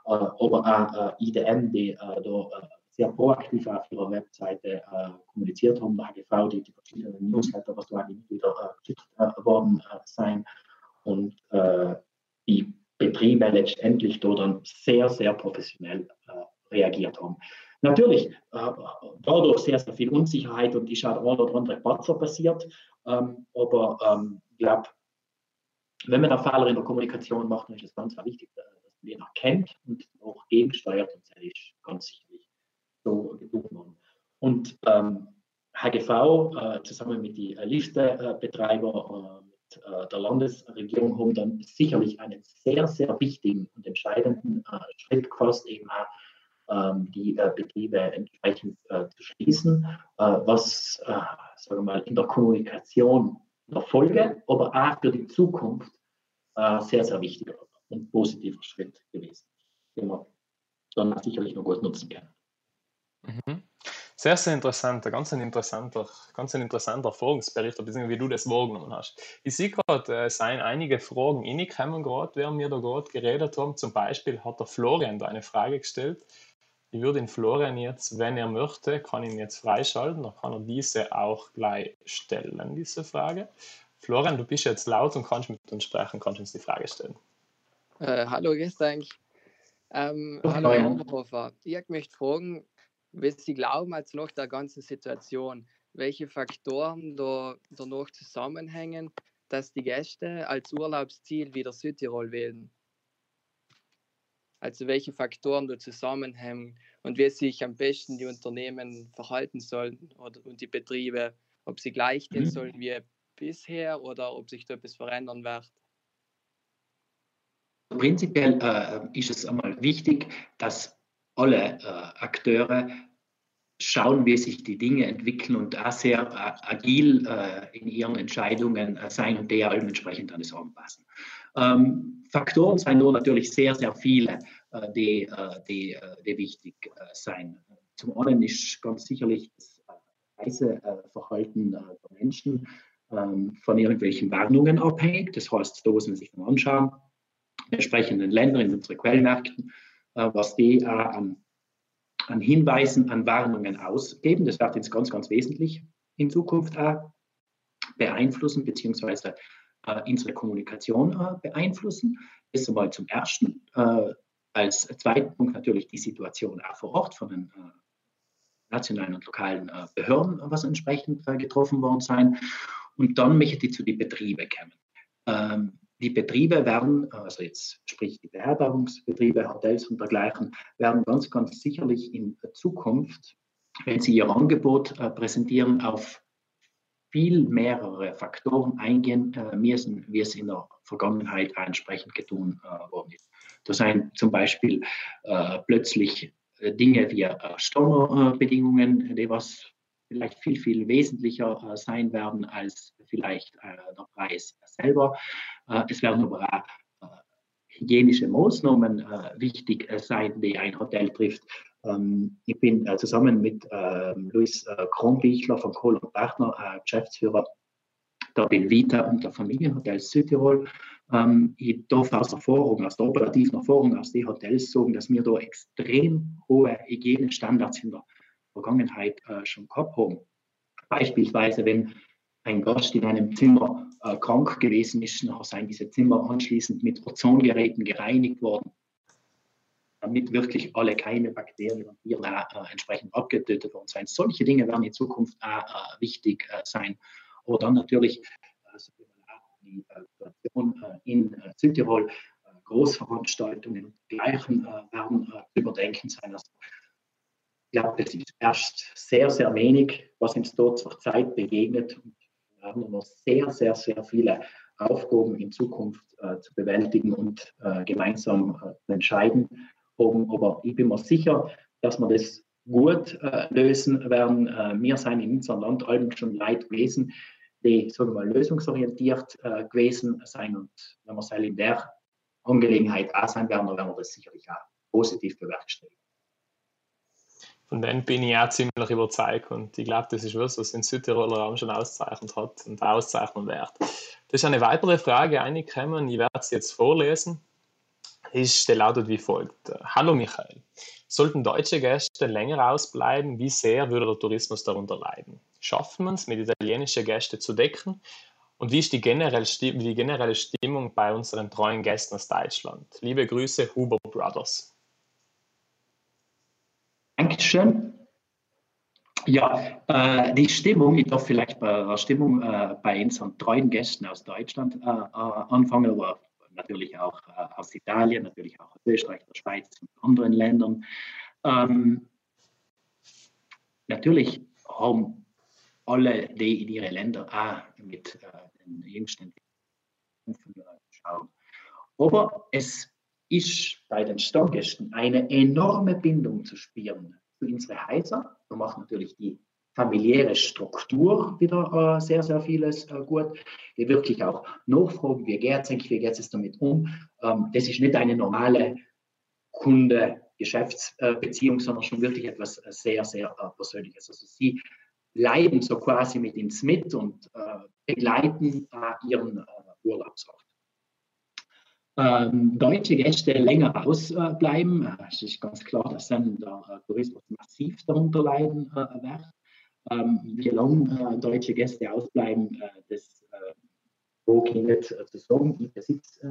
aber auch IDM, die da sehr proaktiv auf ihrer Webseite äh, kommuniziert haben, der HGV, die, die verschiedenen Newsletter, was da an die Mitglieder äh, geschickt äh, worden äh, sein und äh, die Betriebe letztendlich dort dann sehr, sehr professionell äh, reagiert haben. Natürlich, dadurch sehr, sehr viel Unsicherheit und ist auch der oder andere Patzer passiert, ähm, aber ähm, ich glaube, wenn man da Fehler in der Kommunikation macht, dann ist es ganz wichtig, dass man den erkennt und auch gegensteuert und das ist ganz sicherlich so worden. Und ähm, HGV äh, zusammen mit den äh, Liftebetreiber äh, äh, der Landesregierung haben dann sicherlich einen sehr, sehr wichtigen und entscheidenden äh, Schritt gefasst, eben auch ähm, die äh, Betriebe entsprechend zu schließen, was sagen wir mal, in der Kommunikation der Folge, aber auch für die Zukunft sehr, sehr wichtiger und positiver Schritt gewesen, den wir dann sicherlich noch gut nutzen können. Mhm. Sehr, sehr interessanter, ganz ein interessanter, ganz ein interessanter Erfahrungsbericht, wie du das wahrgenommen hast. Ich sehe gerade, es seien einige Fragen reingekommen gerade, während wir da gerade geredet haben. Zum Beispiel hat der Florian da eine Frage gestellt. Ich würde den Florian jetzt, wenn er möchte, kann ihn jetzt freischalten, dann kann er diese auch gleich stellen, diese Frage. Florian, du bist jetzt laut und kannst mit uns sprechen, kannst uns die Frage stellen. Äh, hallo, dich. Ähm, hallo, Herr Oberhofer. Ich möchte fragen, was Sie glauben als nach der ganzen Situation, welche Faktoren da danach zusammenhängen, dass die Gäste als Urlaubsziel wieder Südtirol wählen? Also welche Faktoren da zusammenhängen und wie sich am besten die Unternehmen verhalten sollen oder, und die Betriebe, ob sie gleich gehen mhm. sollen wie bisher oder ob sich da etwas verändern wird. Prinzipiell äh, ist es einmal wichtig, dass alle äh, Akteure schauen, wie sich die Dinge entwickeln und da sehr äh, agil äh, in ihren Entscheidungen äh, sein und der entsprechend an das anpassen. Ähm, Faktoren sind nur natürlich sehr, sehr viele, die, äh, die, die wichtig sein. Zum einen ist ganz sicherlich das Reiseverhalten der Menschen ähm, von irgendwelchen Warnungen abhängig. Das heißt, da muss man sich dann anschauen, in entsprechenden Ländern, in unseren Quellmärkten, was die an an Hinweisen, an Warnungen ausgeben. Das wird jetzt ganz, ganz wesentlich in Zukunft auch beeinflussen, beziehungsweise äh, unsere Kommunikation äh, beeinflussen. Das ist einmal zum Ersten. Äh, als zweiten Punkt natürlich die Situation auch vor Ort von den äh, nationalen und lokalen äh, Behörden, was entsprechend äh, getroffen worden sein. Und dann möchte ich zu den Betrieben kommen. Ähm, die Betriebe werden, also jetzt sprich die Beherbergungsbetriebe, Hotels und dergleichen, werden ganz, ganz sicherlich in Zukunft, wenn sie ihr Angebot präsentieren, auf viel mehrere Faktoren eingehen müssen, wie es in der Vergangenheit entsprechend getan worden ist. Das sind zum Beispiel äh, plötzlich äh, Dinge wie äh, Steuerbedingungen, die was vielleicht viel, viel wesentlicher äh, sein werden als vielleicht der Preis selber. es werden aber auch hygienische Maßnahmen wichtig sein, die ein Hotel trifft. Ähm, ich bin zusammen mit ähm, Luis Kronbichler von Kohl und Partner, Geschäftsführer der Belvita und der Familienhotels Südtirol. Ähm, ich darf aus Erfahrung, aus der operativen Erfahrung aus den Hotels sagen, dass wir da extrem hohe Hygienestandards in der Vergangenheit äh, schon gehabt haben. Beispielsweise, wenn ein Gast in einem Zimmer äh, krank gewesen ist, dann seien diese Zimmer anschließend mit Ozongeräten gereinigt worden, damit wirklich alle Keime, Bakterien und Viren äh, entsprechend abgetötet worden sind. Solche Dinge werden in Zukunft auch äh, wichtig äh, sein. Aber dann natürlich die Situation in Südtirol, Großveranstaltungen gleichen werden zu überdenken sein. Also ich glaube, das ist erst sehr, sehr wenig, was uns dort zur Zeit begegnet. Und wir haben noch sehr, sehr, sehr viele Aufgaben in Zukunft äh, zu bewältigen und äh, gemeinsam äh, zu entscheiden. Aber ich bin mir sicher, dass wir das gut äh, lösen werden. Äh, wir sind in unserem Land allem schon Leid gewesen, die sagen wir mal, lösungsorientiert äh, gewesen sein. Und wenn wir es in der Angelegenheit auch sein werden, dann werden wir das sicherlich auch positiv bewerkstelligen. Von denen bin ich auch ziemlich überzeugt und ich glaube, das ist was, was den Südtiroler Raum schon auszeichnet hat und auszeichnen wird. Das ist eine weitere Frage eingekommen, ich werde sie jetzt vorlesen. Ist, der lautet wie folgt. Hallo Michael, sollten deutsche Gäste länger ausbleiben, wie sehr würde der Tourismus darunter leiden? Schaffen wir es, mit italienischen Gästen zu decken? Und wie ist die generelle, die generelle Stimmung bei unseren treuen Gästen aus Deutschland? Liebe Grüße, Huber Brothers. Dankeschön. Ja, äh, die Stimmung, ich darf vielleicht bei der Stimmung äh, bei unseren treuen Gästen aus Deutschland äh, äh anfangen, aber natürlich auch äh, aus Italien, natürlich auch aus Österreich, der Schweiz und anderen Ländern. Ähm, natürlich haben alle die in ihre Länder auch mit äh, den jüngsten schauen. Aber es ist bei den Stammgästen eine enorme Bindung zu spüren zu unseren Häusern. Da macht natürlich die familiäre Struktur wieder äh, sehr, sehr vieles äh, gut. Die wirklich auch nachfragen, wie geht es eigentlich, wie geht es damit um. Ähm, das ist nicht eine normale Kunde-Geschäftsbeziehung, sondern schon wirklich etwas sehr, sehr äh, Persönliches. Also sie leiden so quasi mit ins mit und äh, begleiten äh, ihren äh, Urlaubsort. Ähm, deutsche Gäste länger ausbleiben, es ist ganz klar, dass dann der Tourismus massiv darunter leiden wird. Ähm, wie lange äh, deutsche Gäste ausbleiben, äh, das äh, ich nicht zu sagen. Ich besitze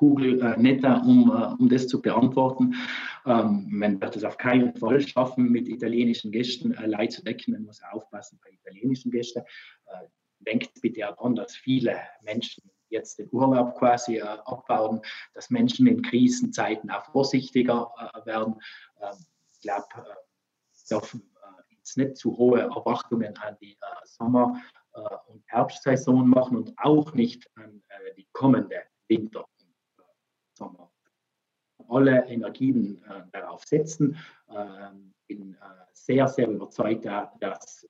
die Loskugel nicht, um, um das zu beantworten. Ähm, man wird es auf keinen Fall schaffen, mit italienischen Gästen Leid zu decken. Man muss aufpassen bei italienischen Gästen. denkt bitte daran, dass viele Menschen jetzt den Urlaub quasi äh, abbauen, dass Menschen in Krisenzeiten auch vorsichtiger äh, werden. Ähm, ich glaube, äh, dürfen jetzt nicht zu hohe Erwartungen an die äh, Sommer- äh, und Herbstsaison machen und auch nicht an äh, die kommende Winter- äh, Sommer. Alle Energien äh, darauf setzen. Ähm, bin äh, sehr, sehr überzeugt, dass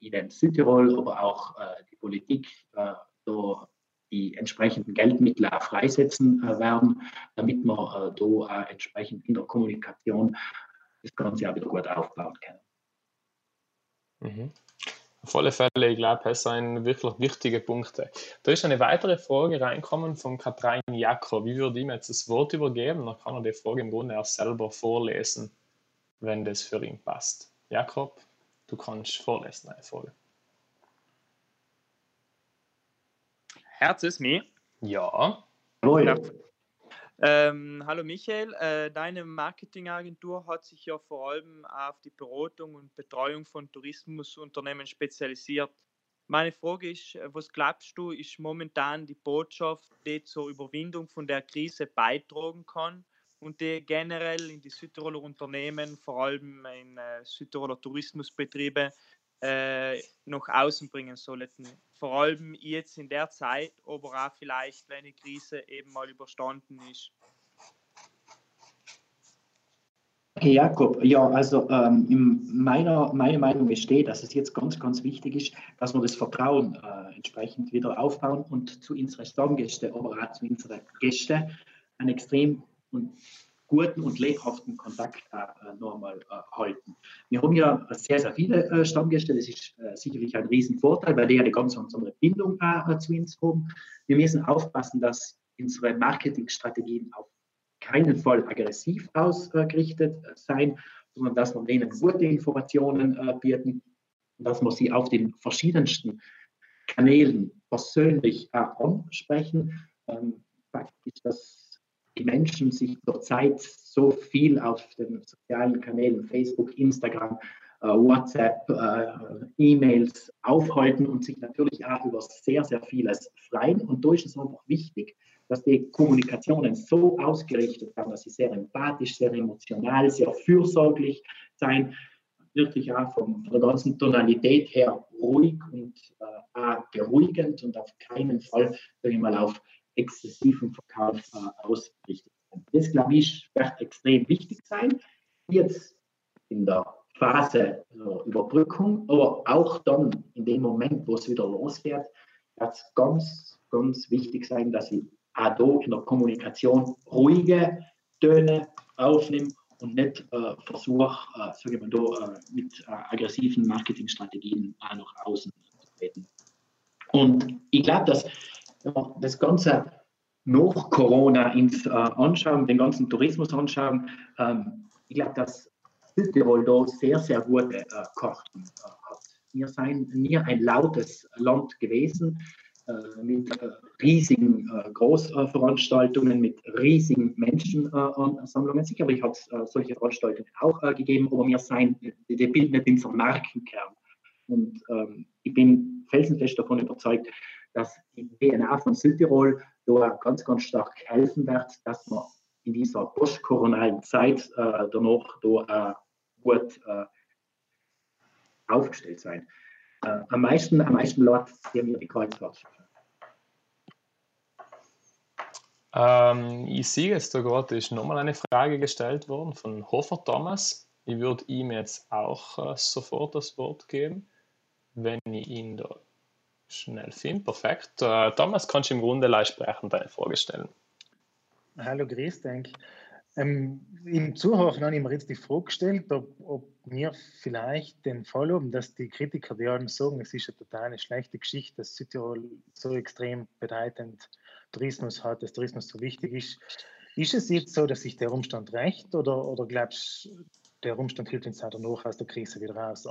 in den Südtirol, aber auch die Politik da die entsprechenden Geldmittel freisetzen werden, damit wir da entsprechend in der Kommunikation das Ganze auch wieder gut aufbauen können. Mhm. Auf alle Fälle, ich glaube, das sind wirklich wichtige Punkte. Da ist eine weitere Frage reinkommen von Katrin Jakob. Wie würde ich mir jetzt das Wort übergeben? Dann kann er die Frage im Grunde auch selber vorlesen. wenn das für ihn passt. Jakob, du kannst vorlesen eine Frage. Herz ist mir. Ja. Hallo. Ähm, hallo Michael, äh, deine Marketingagentur hat sich ja vor allem auf die Beratung und Betreuung von Tourismusunternehmen spezialisiert. Meine Frage ist, äh, was glaubst du, ist momentan die Botschaft, die zur Überwindung von der Krise beitragen kann und die generell in die Südtiroler Unternehmen, vor allem in äh, Südtiroler Tourismusbetriebe, äh, nach außen bringen sollten. Vor allem jetzt in der Zeit, aber auch vielleicht, wenn die Krise eben mal überstanden ist. Okay, Jakob, ja, also ähm, in meiner, meine Meinung besteht, dass es jetzt ganz, ganz wichtig ist, dass wir das Vertrauen äh, entsprechend wieder aufbauen und zu unseren Stammgästen, aber auch zu unseren Gästen einen extrem und guten und lebhaften Kontakt äh, nochmal äh, halten. Wir haben ja sehr, sehr viele äh, Stammgäste, das ist äh, sicherlich ein Riesenvorteil, weil die ja die ganze unsere Bindung äh, zu uns haben. Wir müssen aufpassen, dass unsere Marketingstrategien auf keinen Fall aggressiv ausgerichtet sein, sondern dass wir denen gute Informationen äh, bieten und dass wir sie auf den verschiedensten Kanälen persönlich ansprechen. Ähm, ist, dass die Menschen sich zurzeit so viel auf den sozialen Kanälen Facebook, Instagram, äh, WhatsApp, äh, E-Mails aufhalten und sich natürlich auch über sehr, sehr vieles freuen. Und da ist es einfach wichtig, dass die Kommunikationen so ausgerichtet werden, dass sie sehr empathisch, sehr emotional, sehr fürsorglich sein, wirklich auch von, von der ganzen Tonalität her ruhig und äh, beruhigend und auf keinen Fall, sage ich mal, auf exzessiven Verkauf äh, ausgerichtet sind. Das, glaube ich, wird extrem wichtig sein. Jetzt in der Phase der Überbrückung, aber auch dann in dem Moment, wo es wieder losgeht, wird es ganz, ganz wichtig sein, dass ich auch da in der Kommunikation ruhige Töne aufnehme und nicht äh, versuche, äh, sage ich mal, da, äh, mit äh, aggressiven Marketingstrategien auch nach außen zu treten. Und ich glaube, dass das Ganze nach Corona ins äh, anschauen, den ganzen Tourismus anschauen, ähm, ich glaube, dass Südtirol da sehr, sehr gute äh, Karten äh, hat. Wir sind nie ein lautes Land gewesen äh, mit äh, riesigen äh, Großveranstaltungen, mit riesigen Menschensammlungen. Sicherlich hat es solche Veranstaltungen auch gegeben, aber wir sind, die bilden nicht unseren Markenkern. Und ähm, ich bin felsenfest davon überzeugt, dass die DNA von Südtirol da ganz, ganz stark helfen wird, dass wir in dieser postkoronalen Zeit äh, danach da, äh, gut äh, aufgestellt sein. Äh, am meisten, am meisten Leute sehen wir die Kreuzfahrtschiffe. Ähm, ich sehe jetzt da gerade, ist nochmal eine Frage gestellt worden von Hofer Thomas. Ich würde ihm jetzt auch äh, sofort das Wort geben, wenn ich ihn da Schnell finde, perfekt. Äh, Thomas, kannst du im Grunde leicht sprechen, deine Frage stellen. Hallo, grüß dich. Ähm, Im Zuhören habe ich mir jetzt die Frage gestellt, ob, ob wir vielleicht den Fall haben, dass die Kritiker, die allem sagen, es ist eine total schlechte Geschichte, dass Südtirol so extrem bedeutend Tourismus hat, dass Tourismus so wichtig ist. Ist es jetzt so, dass sich der Umstand rächt oder, oder glaubst du, der Umstand hilft uns auch danach aus der Krise wieder raus?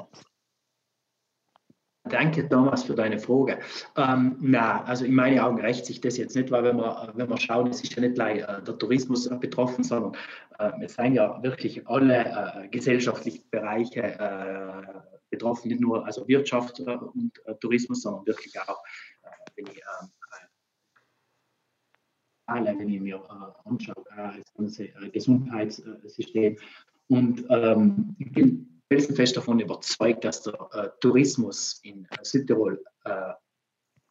Danke, Thomas, für deine Frage. Ähm, na, also in meinen Augen rächt sich das jetzt nicht, weil wenn wir, wenn wir schauen, es ist ja nicht gleich äh, der Tourismus äh, betroffen, sondern äh, es sind ja wirklich alle äh, gesellschaftlichen Bereiche äh, betroffen, nicht nur also Wirtschaft äh, und Tourismus, sondern wirklich auch, wenn ich, alle, wenn ich mir anschaue, das ganze Gesundheitssystem. Und ähm, felsenfest davon überzeugt, dass der äh, Tourismus in äh, Südtirol äh,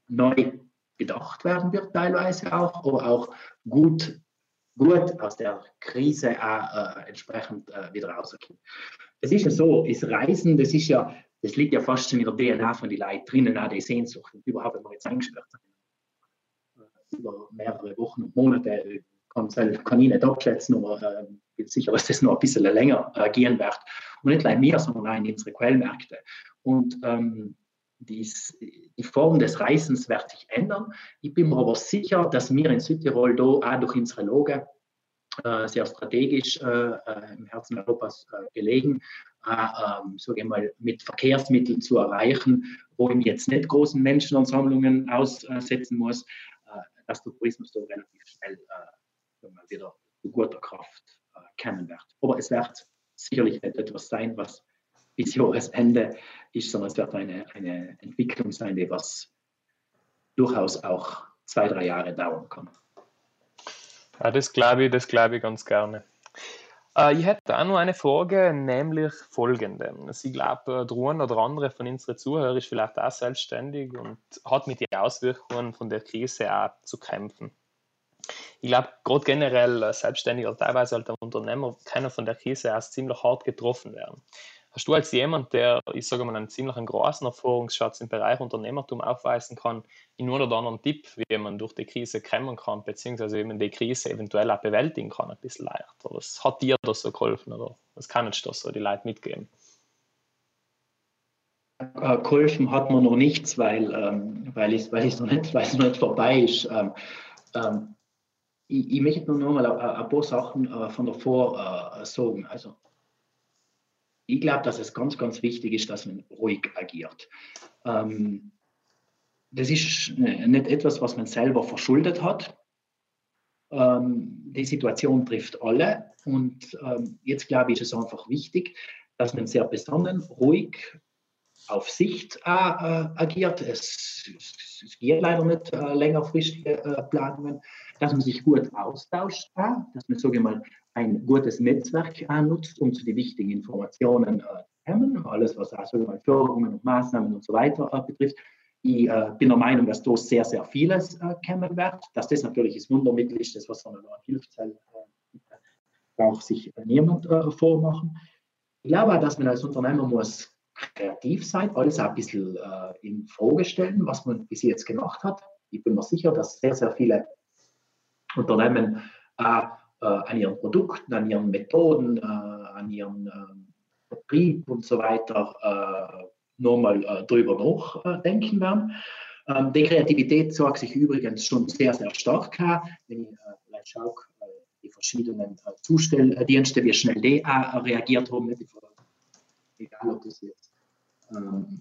neu gedacht werden wird, teilweise auch, aber auch gut, gut aus der Krise auch, äh, entsprechend äh, wieder rauskommt. Es ist ja so, das Reisen, das ist ja, das liegt ja fast schon in der DNA von den Leuten drinnen, auch die Sehnsucht. Überhaupt, wenn wir jetzt eingesperrt sind, über mehrere Wochen und Monate, kann, ich nicht abschätzen, aber äh, bin sicher, dass das noch ein bisschen länger äh, gehen wird. Und nicht allein mir, sondern auch in unsere Quellmärkte. Und ähm, dies, die Form des Reisens wird sich ändern. Ich bin mir aber sicher, dass wir in Südtirol da auch durch unsere Loge äh, sehr strategisch im Herzen Europas gelegen, ähm, sage ich mal, mit Verkehrsmitteln zu erreichen, wo ich jetzt nicht großen Menschenansammlungen aussetzen muss, dass der Tourismus da relativ schnell wieder zu guter Kraft kennen wird. Aber es wird sicherlich nicht etwas sein, was bis Jahresende ist, sondern es wird eine, eine Entwicklung sein, die was durchaus auch zwei, drei Jahre dauern kann. Ja, das glaube ich, das ich ganz gerne. Äh, ich hätte auch noch eine Frage, nämlich folgende. Ich glaube, der eine oder andere von unseren Zuhörern ist vielleicht auch selbstständig und hat mit den Auswirkungen von der Krise auch zu kämpfen. Ich glaube, gerade generell äh, Selbstständige oder teilweise halt Unternehmer können von der Krise erst ziemlich hart getroffen werden. Hast du als jemand, der, ich sage mal, einen ziemlich großen Erfahrungsschatz im Bereich Unternehmertum aufweisen kann, in nur oder anderen Tipp, wie man durch die Krise kommen kann, beziehungsweise wie man die Krise eventuell auch bewältigen kann, ein bisschen leichter? Was hat dir das so geholfen oder was kannst du so die Leute mitgeben? Äh, geholfen hat mir noch nichts, weil, ähm, weil es weil noch, nicht, noch nicht vorbei ist. Ähm, ähm, ich, ich, möchte nur noch mal ein, paar Sachen äh, von davor äh, sagen. Also, ich glaube, dass es ganz, ganz wichtig ist, dass man ruhig agiert. Ähm, das ist nicht etwas, was man selber verschuldet hat. Ähm, die Situation trifft alle und ähm, jetzt glaube ich, ist es einfach wichtig, dass man sehr besonnen, ruhig auf Sicht äh, agiert. Es, es, es, geht leider nicht äh, längerfristige äh, Planungen, dass man sich gut austauscht, dass man, sage ich mal, ein gutes Netzwerk nutzt, um zu den wichtigen Informationen äh, zu kommen, alles was auch so Förderungen und Maßnahmen und so weiter äh, betrifft. Ich äh, bin der Meinung, dass da sehr, sehr vieles äh, kommen wird. Dass das natürlich das Wundermittel ist, das was sondern hilft, äh, braucht sich niemand äh, vormachen. Ich glaube auch, dass man als Unternehmer muss kreativ sein, alles ein bisschen äh, in Frage stellen, was man bis jetzt gemacht hat. Ich bin mir sicher, dass sehr, sehr viele Unternehmen äh, äh, an ihren Produkten, an ihren Methoden, äh, an ihren äh, Vertrieb und so weiter nochmal drüber nachdenken werden. Ähm, die Kreativität zeigt sich übrigens schon sehr, sehr stark. Wenn ich vielleicht schaue, die verschiedenen Zustelldienste, wie schnell die reagiert haben, egal ob das jetzt ähm,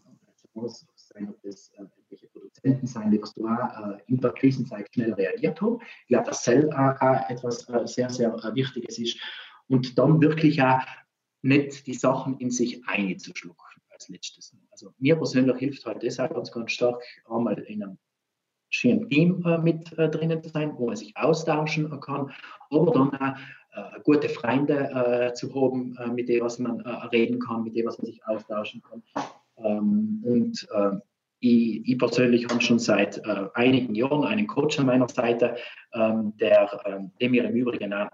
sein, ob das äh, irgendwelche Produzenten sein, die was da äh, in der Krisenzeit schnell reagiert haben. Ich glaube, dass Cell auch etwas äh, sehr, sehr äh, Wichtiges ist. Und dann wirklich auch nicht die Sachen in sich einzuschlucken als letztes. Also mir persönlich hilft halt auch ganz, ganz stark, einmal in einem schönen Team äh, mit äh, drinnen zu sein, wo man sich austauschen kann, aber dann auch äh, gute Freunde äh, zu haben, äh, mit denen was man reden kann, mit denen was man sich austauschen kann. Ähm, und äh, ich, ich, persönlich habe schon seit äh, einigen Jahren einen Coach an meiner Seite, ähm, der, ähm, dem wir im Übrigen auch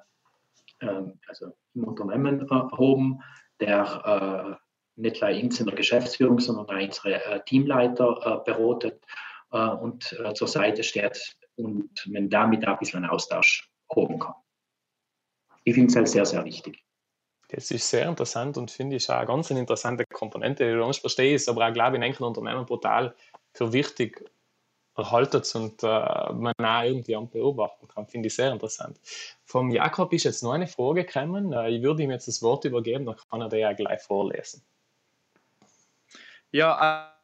ähm, also im Unternehmen äh, haben, der äh, nicht nur uns in der Geschäftsführung, sondern auch unsere äh, Teamleiter äh, beratet äh, und zur Seite steht und man damit auch ein bisschen einen Austausch haben kann. Ich finde es halt sehr, sehr wichtig. Das ist sehr interessant und finde ich auch eine ganz interessante Komponente, die du uns verstehst, aber auch, glaube ich, in einigen Unternehmen brutal für wichtig erhaltet und äh, man auch irgendwie beobachten kann. Finde ich sehr interessant. Vom Jakob ist jetzt noch eine Frage gekommen. Äh, ich würde ihm jetzt das Wort übergeben, dann kann er die ja gleich vorlesen. Ja, äh,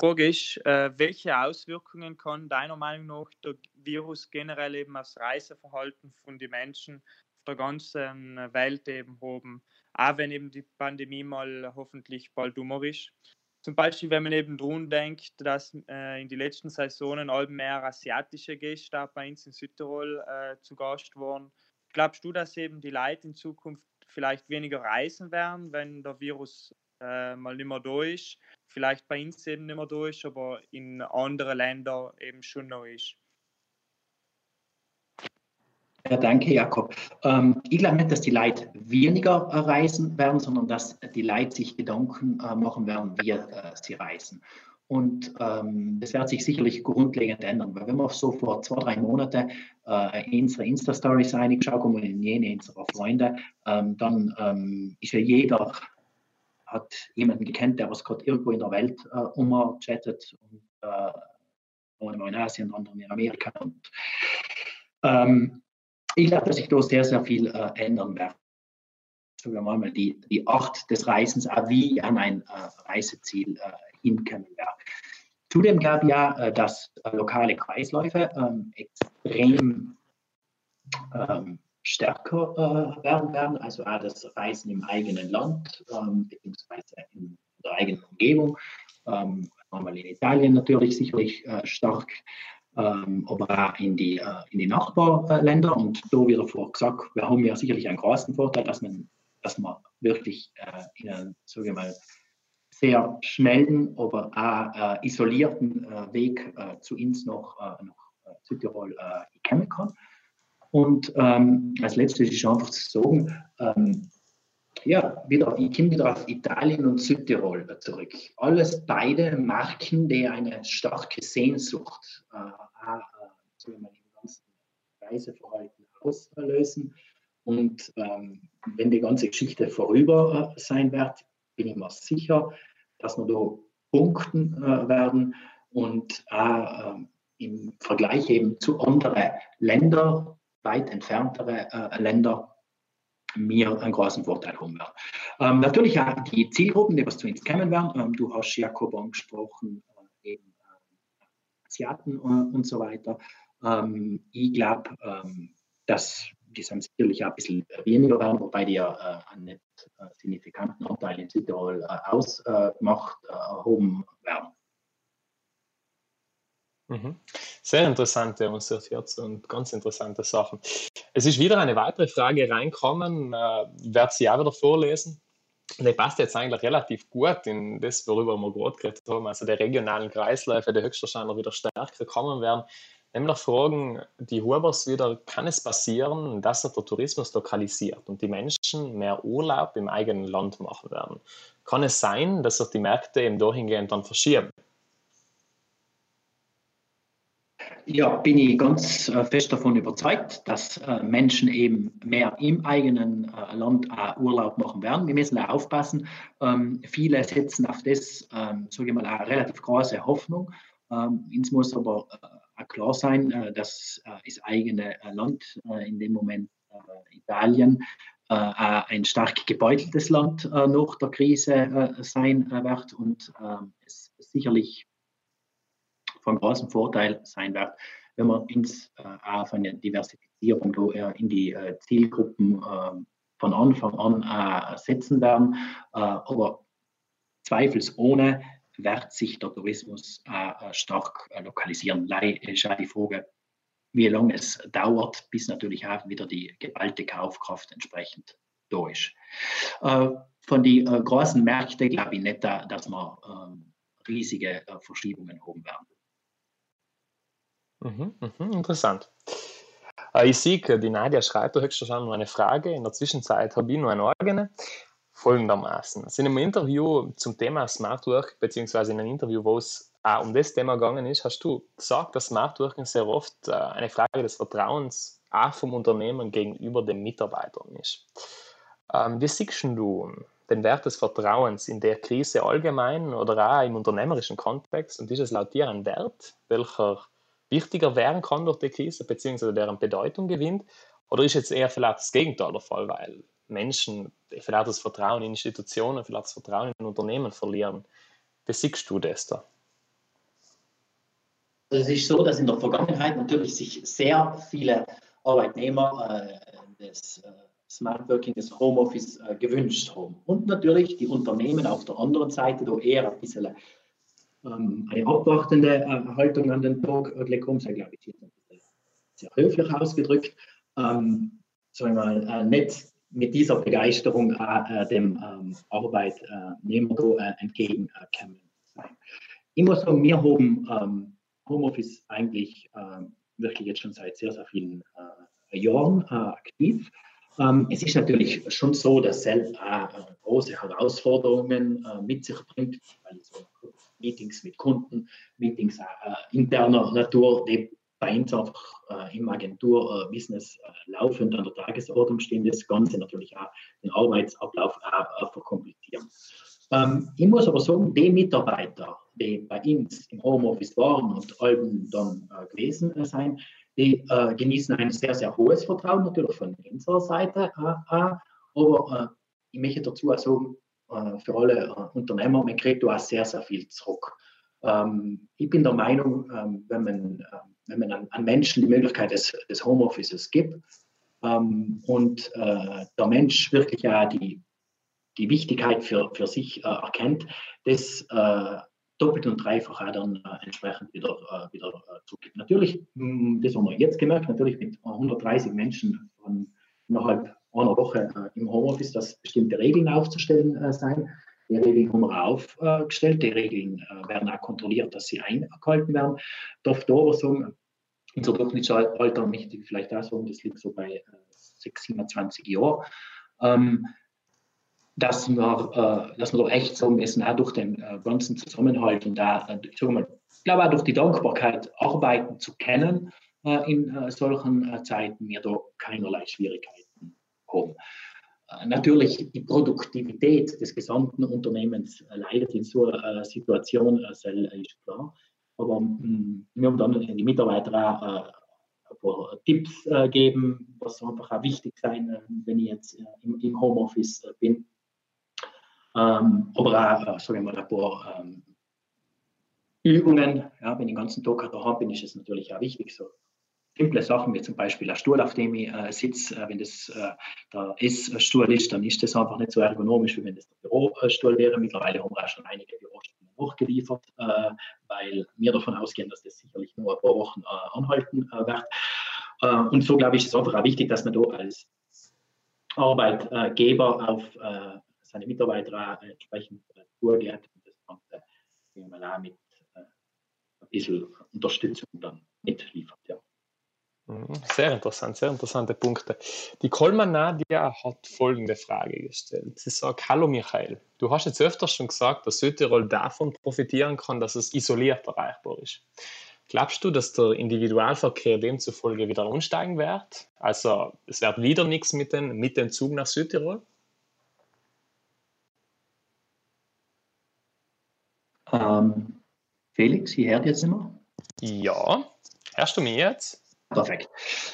die Frage ist, äh, welche Auswirkungen kann deiner Meinung nach der Virus generell eben aufs Reiseverhalten von den Menschen der ganzen Welt eben haben, auch wenn eben die Pandemie mal hoffentlich bald dummer ist. Zum Beispiel, wenn man eben drum denkt, dass äh, in die letzten Saisonen all mehr asiatische Gäste bei uns in Südtirol äh, zu Gast waren. Glaubst du, dass eben die Leute in Zukunft vielleicht weniger reisen werden, wenn der Virus äh, mal nicht mehr da ist? Vielleicht bei uns eben nicht mehr da ist, aber in anderen Ländern eben schon noch ist. Ja, danke, Jakob. Ähm, ich glaube nicht, dass die Leute weniger reisen werden, sondern dass die Leute sich Gedanken äh, machen werden, wie äh, sie reisen. Und ähm, das wird sich sicherlich grundlegend ändern, weil wenn wir so vor zwei, drei Monaten äh, in unsere Insta-Stories eingeschaut haben und in jene unserer Freunde, ähm, dann ähm, ist ja jeder, hat jemanden gekannt, der was gerade irgendwo in der Welt äh, umchattet und äh, in Asien, andere in Amerika. Und, ähm, ich glaube, dass sich da sehr, sehr viel äh, ändern wird. Sagen wir mal, die, die Art des Reisens, wie an ein äh, Reiseziel äh, hinkommen wird. Zudem glaube ich ja, äh, dass äh, lokale Kreisläufe ähm, extrem ähm, stärker äh, werden werden, also auch das Reisen im eigenen Land, ähm, beziehungsweise in der eigenen Umgebung. Ähm, einmal in Italien natürlich sicherlich äh, stark, aber auch in die, äh, in die Nachbarländer. Und da wieder vor gesagt, wir haben ja sicherlich einen großen Vorteil, dass man, dass man wirklich äh, in einem, sage ich mal, sehr schnellen, aber auch äh, isolierten Weg zu uns nach, nach Südtirol kommen kann. Und ähm, als letztes ist einfach zu sagen, ähm, ja, wieder, ich komme wieder auf Italien und Südtirol zurück. Alles beide Marken, die eine starke Sehnsucht äh, äh, so im ganzen Reiseverhalten auslösen. Und ähm, wenn die ganze Geschichte vorüber äh, sein wird, bin ich mir sicher, dass wir da punkten äh, werden und äh, im Vergleich eben zu anderen Ländern, weit entferntere äh, Länder, mir einen großen Vorteil haben werden. Ähm, natürlich auch die Zielgruppen, die was zu uns kommen werden. Ähm, du hast Jakob angesprochen, äh, eben äh, Asiaten äh, und so weiter. Ähm, ich glaube, ähm, dass die sind sicherlich auch ein bisschen weniger werden, wobei die ja äh, einen nicht äh, signifikanten Anteil in Südtirol äh, ausmacht, erhoben werden. Mhm. Sehr interessante und sehr und ganz interessante Sachen. Es ist wieder eine weitere Frage reinkommen. Äh, ich werde sie auch wieder vorlesen. Die passt jetzt eigentlich relativ gut in das, worüber wir gerade geredet haben. Also die regionalen Kreisläufe, die höchstwahrscheinlich wieder stärker kommen werden. Nämlich fragen die Hubers wieder, kann es passieren, dass sich der Tourismus lokalisiert und die Menschen mehr Urlaub im eigenen Land machen werden? Kann es sein, dass sich die Märkte eben dahingehend dann verschieben? Ja, bin ich ganz äh, fest davon überzeugt, dass äh, Menschen eben mehr im eigenen äh, Land Urlaub machen werden. Wir müssen aufpassen. Ähm, viele setzen auf das, ähm, sage ich mal, eine relativ große Hoffnung. Ähm, uns muss aber klar sein, dass das eigene Land, in dem Moment Italien, ein stark gebeuteltes Land nach der Krise sein wird und es sicherlich von großem Vorteil sein wird, wenn man ins, äh, auf eine Diversifizierung äh, in die äh, Zielgruppen äh, von Anfang an äh, setzen werden. Aber zweifelsohne wird sich der Tourismus stark lokalisieren. Leider ist auch die Frage, wie lange es dauert, bis natürlich auch wieder die geballte Kaufkraft entsprechend da ist. von den großen Märkten glaube ich nicht, dass wir ähm, riesige Verschiebungen haben werden. Mhm, mhm, interessant. Äh, ich sehe, die Nadia schreibt höchstwahrscheinlich noch eine Frage. In der Zwischenzeit habe ich noch eine eigene. Folgendermaßen. Also in einem Interview zum Thema Smart Work, beziehungsweise in einem Interview, wo es auch um das Thema gegangen ist, hast du gesagt, dass Smart Working sehr oft äh, eine Frage des Vertrauens auch vom Unternehmen gegenüber den Mitarbeitern ist. Ähm, wie siehst du den Wert des Vertrauens in der Krise allgemein oder auch im unternehmerischen Kontext? Und ist es laut dir ein Wert, welcher wichtiger werden kann durch die Krise, beziehungsweise deren Bedeutung gewinnt? Oder ist jetzt eher vielleicht das Gegenteil der Fall, weil Menschen vielleicht das Vertrauen in Institutionen, vielleicht das Vertrauen in Unternehmen verlieren? Wie siehst du das da? Also es ist so, dass in der Vergangenheit natürlich sich sehr viele Arbeitnehmer äh, des äh, Smart Working, des Homeoffice äh, gewünscht haben. Und natürlich die Unternehmen auf der anderen Seite da eher ein bisschen ähm, eine abwartende äh, Haltung an den Tag gelegt sei, glaube ich, sehr höflich ausgedrückt. Ähm, sagen wir mal, äh, nicht mit dieser Begeisterung äh, dem ähm, Arbeitnehmer äh, entgegenkommen sein. Ich muss sagen, wir haben ähm, Homeoffice eigentlich äh, wirklich jetzt schon seit sehr, sehr vielen äh, Jahren äh, aktiv. Ähm, es ist natürlich schon so, dass es große Herausforderungen mit sich bringt, weil so Meetings mit Kunden, Meetings äh, interner Natur, die bei uns einfach äh, im Agenturbusiness äh, laufend an der Tagesordnung stehen, das Ganze natürlich auch den Arbeitsablauf äh, verkomplizieren. Ähm, ich muss aber sagen, die Mitarbeiter, die bei uns im Homeoffice waren und allem dann äh, gewesen sein, die äh, genießen ein sehr, sehr hohes Vertrauen natürlich von unserer Seite. Äh, äh aber ich möchte dazu auch sagen, für alle Unternehmer, man kriegt auch sehr, sehr viel zurück. Ähm, ich bin der Meinung, ähm, wenn man, ähm, wenn man an, Menschen die Möglichkeit des, des Homeoffices gibt ähm, und äh, der Mensch wirklich ja die, die Wichtigkeit für, für sich äh, erkennt, das äh, doppelt und dreifach auch dann äh, entsprechend wieder, äh, wieder äh. Natürlich, hm, das haben wir jetzt gemerkt, natürlich mit 130 Menschen von innerhalb einer Woche äh, im Homeoffice, dass bestimmte Regeln aufzustellen äh, sein. Die Regeln haben wir aufgestellt, die Regeln äh, werden auch kontrolliert, dass sie eingehalten werden. Darf da aber sagen, unser Durchschnittsalter, möchte ich vielleicht auch sagen, das liegt so bei 6, 27 Jahren. Ähm, dass wir, äh, dass wir doch echt sagen müssen, auch durch den äh, ganzen Zusammenhalt und da, äh, ich, mal, glaube auch durch die Dankbarkeit arbeiten zu können äh, in äh, solchen äh, Zeiten, wir da keinerlei Schwierigkeiten haben. Natürlich, die Produktivität des gesamten Unternehmens leidet in so einer Situation, ist klar. Aber mm, wir haben dann die Mitarbeiter auch ein paar Tipps geben, was einfach auch wichtig sein, wenn ich jetzt im, Homeoffice bin ähm, aber auch, äh, sagen wir mal, ein paar ähm, Übungen. Ja, wenn ich den ganzen Tag daheim bin, ist es natürlich auch wichtig, so simple Sachen wie zum Beispiel ein Stuhl, auf dem ich äh, sitze. Äh, wenn das äh, der Essstuhl ist, dann ist das einfach nicht so ergonomisch, wie wenn das der Bürostuhl wäre. Mittlerweile haben wir auch schon einige Bürostühle hochgeliefert, äh, weil wir davon ausgehen, dass das sicherlich nur ein paar Wochen äh, anhalten äh, wird. und so, glaube ich, ist es einfach auch wichtig, dass man da als Arbeitgeber auf seine Mitarbeiter entsprechend vorgeht und das Ganze man auch mit ein bisschen Unterstützung dann mitliefert. Ja. Mhm, sehr interessant, sehr interessante Punkte. Die Kolman Nadia hat folgende Frage gestellt. Sie sagt, hallo Michael, du hast jetzt öfters schon gesagt, dass Südtirol davon profitieren kann, dass es isoliert erreichbar ist. Glaubst du, dass der Individualverkehr demzufolge wieder umsteigen wird? Also es wird wieder nichts mit, den, mit dem Zug nach Südtirol? Ähm, Felix, ihr hört jetzt immer? Ja, hörst du mich jetzt? Perfekt.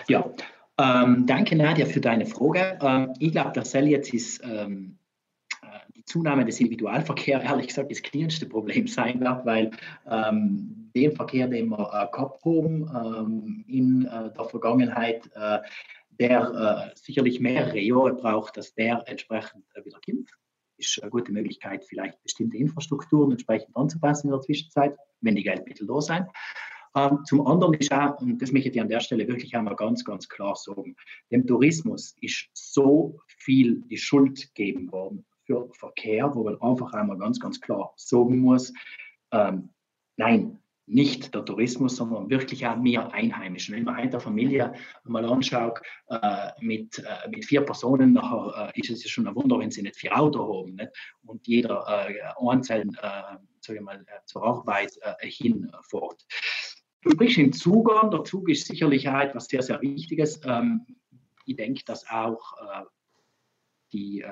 Ja, ähm, danke Nadja für deine Frage. Ähm, ich glaube, dass jetzt ist ähm, äh, die Zunahme des Individualverkehrs, ehrlich gesagt, das kleinste Problem sein wird, weil ähm, den Verkehr, den wir äh, gehabt haben ähm, in äh, der Vergangenheit, äh, der äh, sicherlich mehrere Jahre braucht, dass der entsprechend äh, wieder kommt ist eine gute Möglichkeit, vielleicht bestimmte Infrastrukturen entsprechend anzupassen in der Zwischenzeit, wenn die Geldmittel da sind. Zum anderen ist auch, und das möchte ich an der Stelle wirklich einmal ganz, ganz klar sagen, dem Tourismus ist so viel die Schuld gegeben worden für Verkehr, wo man einfach einmal ganz, ganz klar sagen muss, ähm, nein, nicht der Tourismus, sondern wirklich auch mehr Einheimischen. Wenn man eine Familie mal anschaut, äh, mit, äh, mit vier Personen, nachher äh, ist es ja schon ein Wunder, wenn sie nicht vier Auto haben nicht? und jeder äh, einzeln äh, sag ich mal, äh, zur Arbeit äh, hinfährt. Du sprichst den Zug an, der Zug ist sicherlich auch etwas sehr, sehr Wichtiges. Ähm, ich denke, dass auch die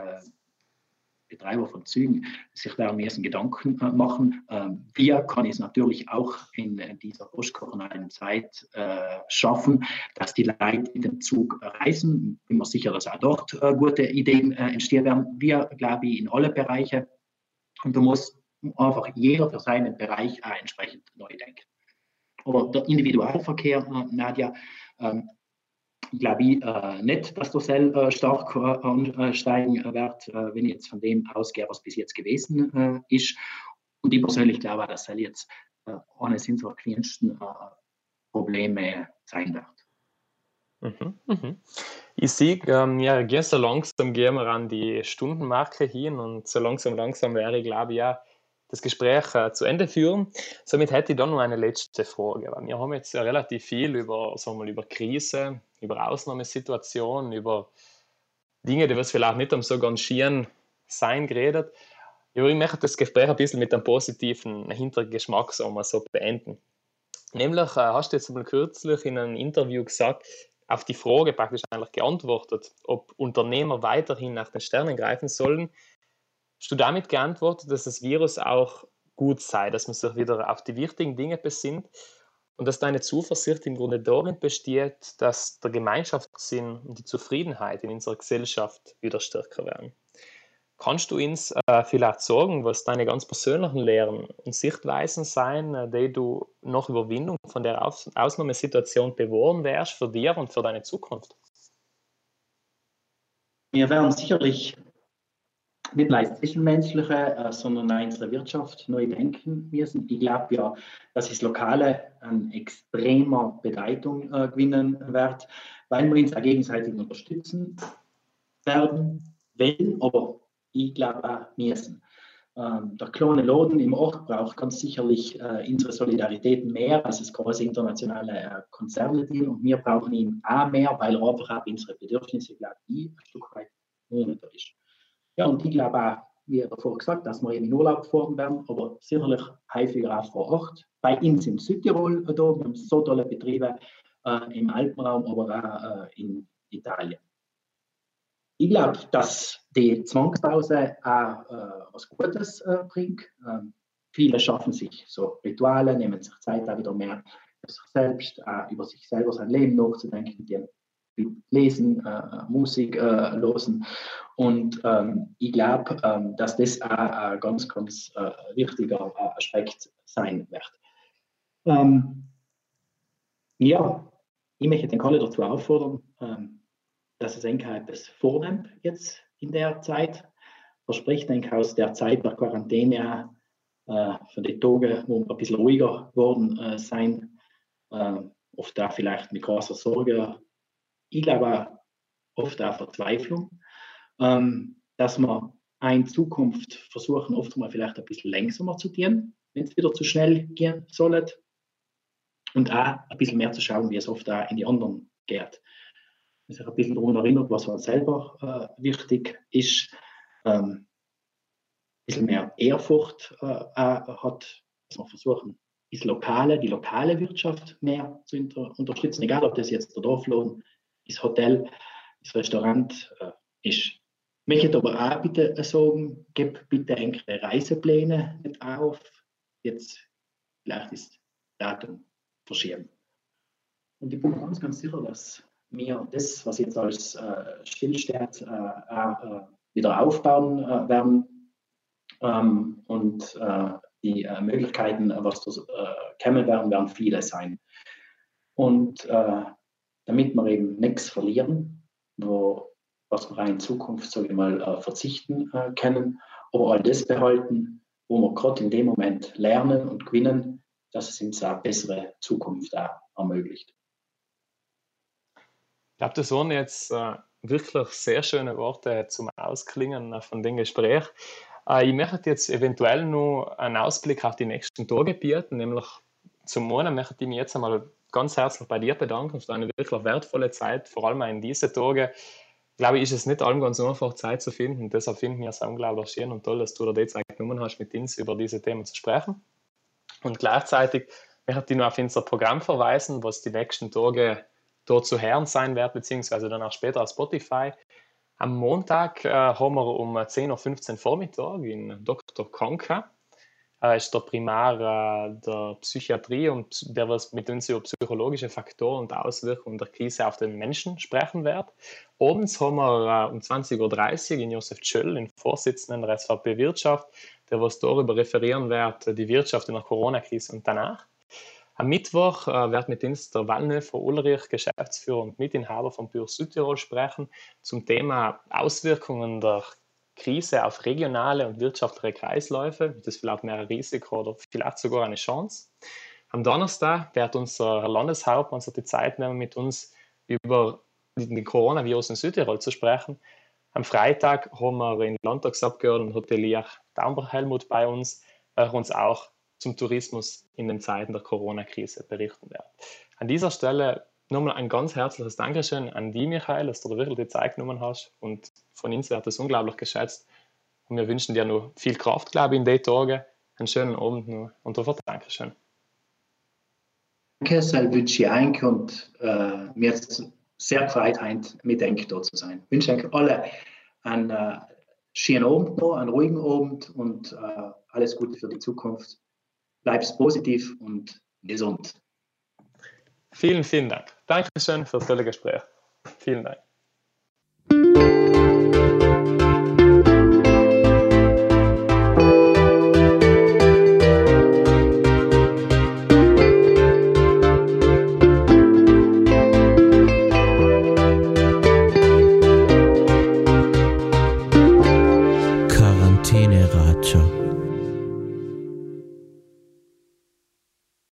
Betreiber von Zügen sich da am ersten Gedanken äh, machen. Ähm, wir kann es natürlich auch in dieser postkoronalen Zeit äh, schaffen, dass die Leute in den Zug reisen. Bin mir sicher, dass auch dort äh, gute Ideen entstehen werden. Wir, glaube ich, in alle Bereiche. Und da muss einfach jeder für seinen Bereich entsprechend neu denken. Aber der Individualverkehr, Nadja, ähm, ich glaube äh, nicht, dass der Sell äh, stark äh, ansteigen wird, äh, wenn ich jetzt von dem ausgehe, was bis jetzt gewesen äh, ist. Und ich persönlich glaube, dass Sell jetzt äh, eines unserer kleinsten äh, Probleme sein wird. Mhm, mhm. Ich sehe, ähm, ja, so langsam gehen wir an die Stundenmarke hin und so langsam, langsam wäre, glaube ich, ja, das Gespräch äh, zu Ende führen. Somit hätte ich dann noch eine letzte Frage. Wir haben jetzt relativ viel über, sagen wir mal, über Krise, über Ausnahmesituationen, über Dinge, die wir vielleicht nicht am so ganz schieren sein geredet. ich möchte das Gespräch ein bisschen mit einem positiven Hintergeschmack sagen wir so beenden. Nämlich äh, hast du jetzt mal kürzlich in einem Interview gesagt, auf die Frage praktisch eigentlich geantwortet, ob Unternehmer weiterhin nach den Sternen greifen sollen, Hast du damit geantwortet, dass das Virus auch gut sei, dass man sich wieder auf die wichtigen Dinge besinnt? und dass deine Zuversicht im Grunde darin besteht, dass der Gemeinschaftssinn und die Zufriedenheit in unserer Gesellschaft wieder stärker werden. Kannst du uns äh, vielleicht sagen, was deine ganz persönlichen Lehren und Sichtweisen sein, äh, die du nach Überwindung von der Aus Ausnahmesituation bewahren wärst für dich und für deine Zukunft? Wir werden sicherlich nicht nur Zwischenmenschliche, äh, sondern auch unsere Wirtschaft neu denken müssen. Ich glaube ja, dass das Lokale an extremer Bedeutung äh, gewinnen wird, weil wir uns auch gegenseitig unterstützen werden, wollen, aber ich glaube auch müssen. Ähm, der kleine Laden im Ort braucht ganz sicherlich äh, unsere Solidarität mehr als das große internationale äh, Konzernteam und wir brauchen ihn auch mehr, weil er einfach auch unsere Bedürfnisse, glaube ich, ein Stück weit monetär ist. Ja, und ich glaube auch, wie davor gesagt, dass wir in Urlaub gefahren werden, aber sicherlich häufiger auch vor Ort. Bei uns in Südtirol, da, wir haben so tolle Betriebe äh, im Alpenraum, aber auch äh, in Italien. Ich glaube, dass die Zwangspause auch äh, was Gutes äh, bringt. Ähm, viele schaffen sich so Rituale, nehmen sich Zeit, da wieder mehr über sich selbst, äh, über sich selber, sein Leben nachzudenken, die lesen, äh, Musik äh, hören. Und ähm, ich glaube, ähm, dass das auch ein ganz, ganz äh, wichtiger äh, Aspekt sein wird. Ähm, ja, ich möchte den Kalle dazu auffordern, ähm, dass es etwas vornimmt jetzt in der Zeit. Verspricht denke aus der Zeit der Quarantäne äh, von den Tagen, wo wir ein bisschen ruhiger geworden äh, sein, äh, oft da vielleicht mit großer Sorge ich glaube oft auch Verzweiflung, ähm, dass wir in Zukunft versuchen, oft mal vielleicht ein bisschen langsamer zu gehen, wenn es wieder zu schnell gehen soll. Und auch ein bisschen mehr zu schauen, wie es oft auch in die anderen geht. Dass sich ein bisschen daran erinnert, was uns selber äh, wichtig ist. Ähm, ein bisschen mehr Ehrfurcht äh, hat, dass wir versuchen, das Lokale, die lokale Wirtschaft mehr zu unter unterstützen, egal ob das jetzt der Dorflohn das Hotel, das Restaurant äh, ist. Ich möchte aber auch bitte sagen, gib bitte eure Reisepläne nicht auf. Jetzt vielleicht das Datum verschieben. Und ich bin ganz, ganz sicher, dass wir das, was jetzt als äh, stillsteht, äh, äh, wieder aufbauen äh, werden. Ähm, und äh, die äh, Möglichkeiten, was da kommen werden, werden viele sein. Und damit wir eben nichts verlieren, wo, was wir in Zukunft, sage ich mal, äh, verzichten äh, können, aber all das behalten, wo wir gerade in dem Moment lernen und gewinnen, dass es uns eine bessere Zukunft auch ermöglicht. Ich glaube, das waren jetzt äh, wirklich sehr schöne Worte zum Ausklingen äh, von dem Gespräch. Äh, ich möchte jetzt eventuell nur einen Ausblick auf die nächsten Tage bieten, nämlich zum einen möchte ich mich jetzt einmal ganz herzlich bei dir bedanken für eine wirklich wertvolle Zeit, vor allem in diesen Tagen. Glaube ich, ist es nicht allem ganz einfach, Zeit zu finden. Deshalb finden wir es unglaublich schön und toll, dass du dir die Zeit genommen hast, mit uns über diese Themen zu sprechen. Und gleichzeitig möchte ich noch auf unser Programm verweisen, was die nächsten Tage dort zu hören sein wird, beziehungsweise dann auch später auf Spotify. Am Montag äh, haben wir um 10.15 Uhr Vormittag in Dr. Konka ist der Primar äh, der Psychiatrie und der was mit uns über psychologische Faktoren und Auswirkungen der Krise auf den Menschen sprechen wird. Abends haben wir äh, um 20.30 Uhr in Josef Tschöll, den Vorsitzenden der SVP Wirtschaft, der was darüber referieren wird, die Wirtschaft in der Corona-Krise und danach. Am Mittwoch äh, wird mit uns der Wallnöfer Ulrich, Geschäftsführer und Mitinhaber von Pür Südtirol, sprechen zum Thema Auswirkungen der Krise auf regionale und wirtschaftliche Kreisläufe. Das ist vielleicht mehr ein Risiko oder vielleicht sogar eine Chance. Am Donnerstag wird unser Landeshauptmann sich die Zeit nehmen, mit uns über den Coronavirus in Südtirol zu sprechen. Am Freitag haben wir den Landtagsabgeordneten Hotelier Daumber Helmut bei uns, der uns auch zum Tourismus in den Zeiten der Corona-Krise berichten wird. An dieser Stelle nochmal ein ganz herzliches Dankeschön an die, Michael, dass du da wirklich die Zeit genommen hast. Und von uns wird das unglaublich geschätzt. Und wir wünschen dir noch viel Kraft, glaube ich, in den Tagen. Einen schönen Abend noch und dafür Dankeschön. Danke, das wünsche ich euch und äh, mir ist sehr gefreut, mit euch da zu sein. Ich wünsche euch alle einen äh, schönen Abend noch, einen ruhigen Abend und äh, alles Gute für die Zukunft. Bleibt positiv und gesund. Vielen, vielen Dank. Dankeschön für das tolle Gespräch. Vielen Dank.